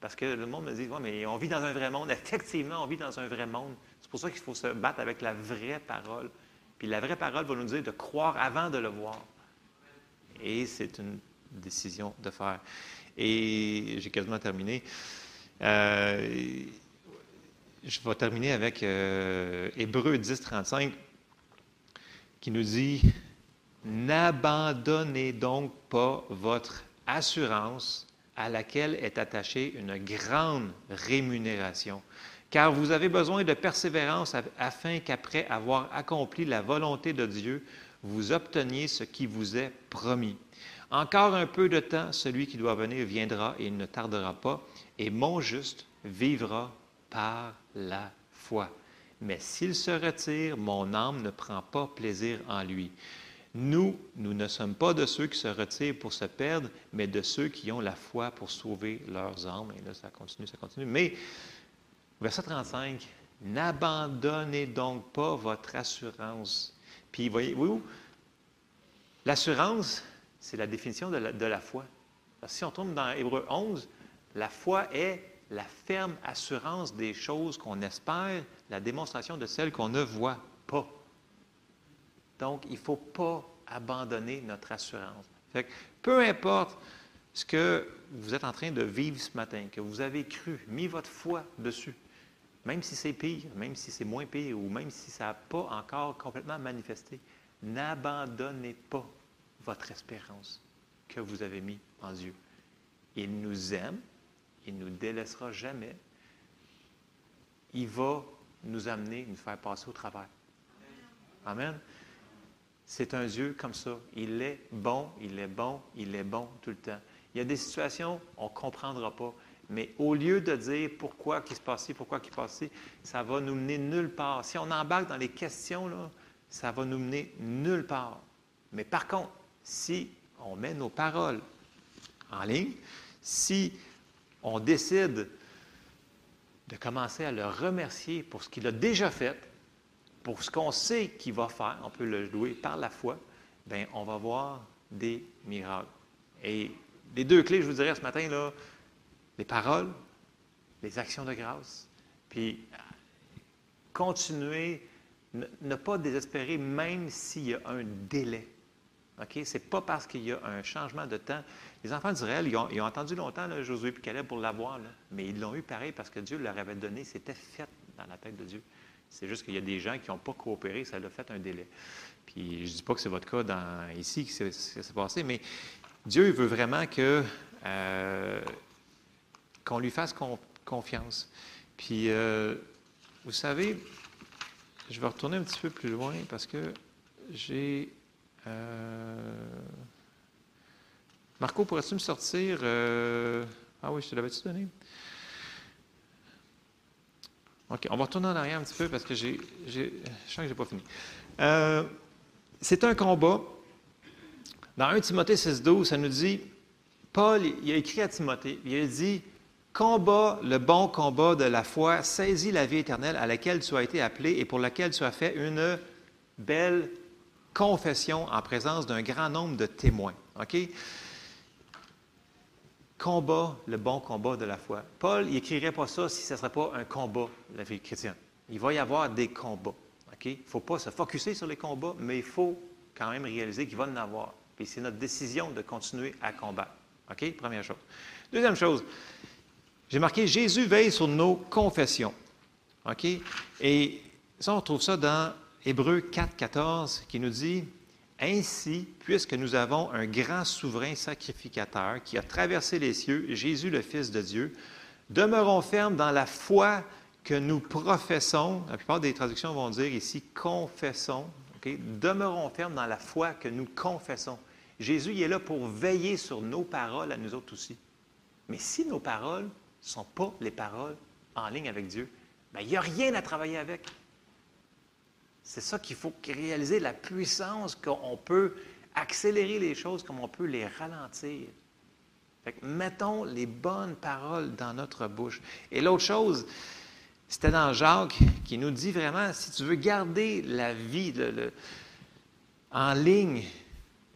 Parce que le monde me dit, ouais, mais on vit dans un vrai monde. Effectivement, on vit dans un vrai monde. C'est pour ça qu'il faut se battre avec la vraie parole. Puis la vraie parole va nous dire de croire avant de le voir. Et c'est une décision de faire. Et j'ai quasiment terminé. Euh, je vais terminer avec euh, Hébreu 10, 35 qui nous dit N'abandonnez donc pas votre assurance à laquelle est attachée une grande rémunération, car vous avez besoin de persévérance afin qu'après avoir accompli la volonté de Dieu, vous obteniez ce qui vous est promis. Encore un peu de temps, celui qui doit venir viendra et il ne tardera pas, et mon juste vivra par la foi mais s'il se retire, mon âme ne prend pas plaisir en lui. Nous, nous ne sommes pas de ceux qui se retirent pour se perdre, mais de ceux qui ont la foi pour sauver leurs âmes. Et là, ça continue, ça continue. Mais, verset 35, n'abandonnez donc pas votre assurance. Puis, voyez-vous, l'assurance, c'est la définition de la, foi. si on tombe dans Hébreu 11, la foi est la ferme assurance des choses qu'on espère, la démonstration de celles qu'on ne voit pas. Donc, il ne faut pas abandonner notre assurance. peu importe ce que vous êtes en train de vivre ce matin, que vous avez cru, mis votre foi dessus, même si c'est pire, même si c'est moins pire, ou même si ça n'a pas encore complètement manifesté, n'abandonnez pas votre espérance que vous avez mis en Dieu. Il nous aime, il ne nous délaissera jamais. Il va nous amener, nous faire passer au travers. Amen. C'est un Dieu comme ça. Il est bon, il est bon, il est bon tout le temps. Il y a des situations, on ne comprendra pas. Mais au lieu de dire pourquoi qui se passe ci, pourquoi qui se passe ci, ça va nous mener nulle part. Si on embarque dans les questions, là, ça va nous mener nulle part. Mais par contre, si on met nos paroles en ligne, si on décide de commencer à le remercier pour ce qu'il a déjà fait, pour ce qu'on sait qu'il va faire, on peut le louer par la foi, bien, on va voir des miracles. Et les deux clés, je vous dirais ce matin, là, les paroles, les actions de grâce, puis continuer, ne pas désespérer même s'il y a un délai. OK? Ce n'est pas parce qu'il y a un changement de temps. Les enfants d'Israël, ils ont, ils ont, attendu longtemps Josué et pour l'avoir, mais ils l'ont eu pareil parce que Dieu leur avait donné. C'était fait dans la tête de Dieu. C'est juste qu'il y a des gens qui n'ont pas coopéré, ça leur fait un délai. Puis je ne dis pas que c'est votre cas dans, ici, que ça s'est passé, mais Dieu veut vraiment que euh, qu'on lui fasse confiance. Puis, euh, vous savez, je vais retourner un petit peu plus loin parce que j'ai euh, Marco, pourrais-tu me sortir. Euh, ah oui, je te l'avais-tu donné? OK, on va retourner en arrière un petit peu parce que j'ai, je sens que je n'ai pas fini. Euh, c'est un combat. Dans 1 Timothée 6,12, ça nous dit Paul, il a écrit à Timothée, il a dit Combat le bon combat de la foi, saisis la vie éternelle à laquelle tu as été appelé et pour laquelle tu as fait une belle confession en présence d'un grand nombre de témoins. OK? Combat le bon combat de la foi. Paul n'écrirait pas ça si ce ne serait pas un combat la vie chrétienne. Il va y avoir des combats. OK? Il ne faut pas se focuser sur les combats, mais il faut quand même réaliser qu'il va en avoir. Puis c'est notre décision de continuer à combattre. OK? Première chose. Deuxième chose, j'ai marqué Jésus veille sur nos confessions. OK? Et ça, on retrouve ça dans Hébreu 4, 14, qui nous dit Ainsi, puisque nous avons un grand souverain sacrificateur qui a traversé les cieux, Jésus le Fils de Dieu, demeurons fermes dans la foi que nous professons. La plupart des traductions vont dire ici confessons. Demeurons fermes dans la foi que nous confessons. Jésus il est là pour veiller sur nos paroles à nous autres aussi. Mais si nos paroles ne sont pas les paroles en ligne avec Dieu, bien, il n'y a rien à travailler avec. C'est ça qu'il faut réaliser, la puissance qu'on peut accélérer les choses comme on peut les ralentir. mettons les bonnes paroles dans notre bouche. Et l'autre chose, c'était dans Jacques qui nous dit vraiment, si tu veux garder la vie en ligne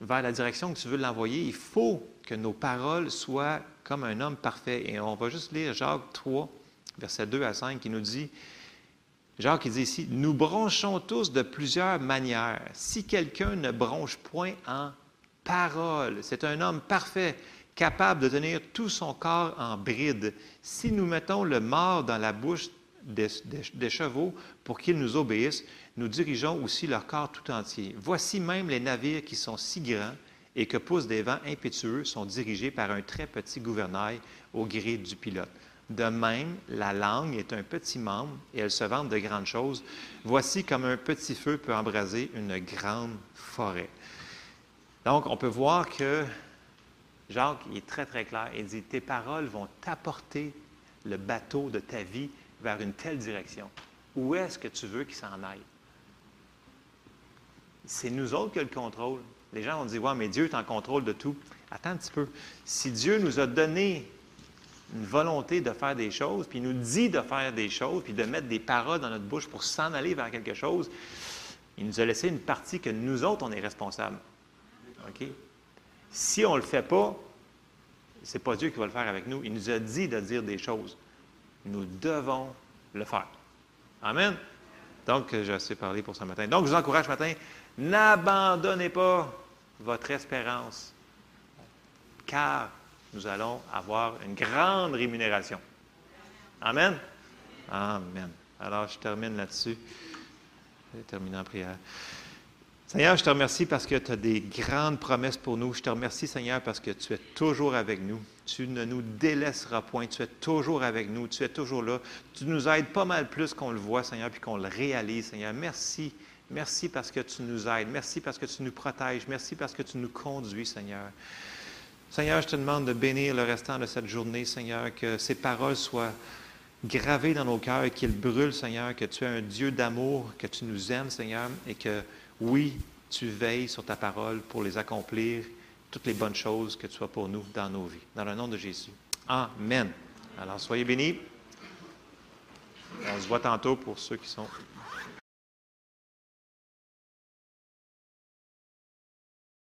vers la direction que tu veux l'envoyer, il faut que nos paroles soient comme un homme parfait. Et on va juste lire Jacques 3, versets 2 à 5, qui nous dit, Jacques dit ici, nous bronchons tous de plusieurs manières. Si quelqu'un ne bronche point en parole, c'est un homme parfait, capable de tenir tout son corps en bride. Si nous mettons le mort dans la bouche des, des chevaux pour qu'ils nous obéissent, nous dirigeons aussi leur corps tout entier. Voici même les navires qui sont si grands et que poussent des vents impétueux sont dirigés par un très petit gouvernail au gré du pilote. De même, la langue est un petit membre et elle se vante de grandes choses. Voici comme un petit feu peut embraser une grande forêt. Donc, on peut voir que Jacques est très, très clair. Il dit, tes paroles vont t'apporter le bateau de ta vie vers une telle direction. Où est-ce que tu veux qu'il s'en aille? C'est nous autres qui le contrôle. Les gens vont dire, ouais, mais Dieu est en contrôle de tout. Attends un petit peu. Si Dieu nous a donné une volonté de faire des choses, puis il nous dit de faire des choses, puis de mettre des paroles dans notre bouche pour s'en aller vers quelque chose, il nous a laissé une partie que nous autres, on est responsables. OK? Si on ne le fait pas, ce n'est pas Dieu qui va le faire avec nous. Il nous a dit de dire des choses. Nous devons le faire. Amen? Donc, j'ai assez parlé pour ce matin. Donc, je vous encourage ce matin, n'abandonnez pas votre espérance, car nous allons avoir une grande rémunération. Amen. Amen. Alors, je termine là-dessus. Je vais terminer en prière. Seigneur, je te remercie parce que tu as des grandes promesses pour nous. Je te remercie, Seigneur, parce que tu es toujours avec nous. Tu ne nous délaisseras point. Tu es toujours avec nous. Tu es toujours là. Tu nous aides pas mal plus qu'on le voit, Seigneur, puis qu'on le réalise, Seigneur. Merci. Merci parce que tu nous aides. Merci parce que tu nous protèges. Merci parce que tu nous conduis, Seigneur. Seigneur, je te demande de bénir le restant de cette journée, Seigneur, que ces paroles soient gravées dans nos cœurs, qu'elles brûlent, Seigneur, que tu es un Dieu d'amour, que tu nous aimes, Seigneur, et que, oui, tu veilles sur ta parole pour les accomplir, toutes les bonnes choses que tu as pour nous dans nos vies. Dans le nom de Jésus. Amen. Alors, soyez bénis. On se voit tantôt pour ceux qui sont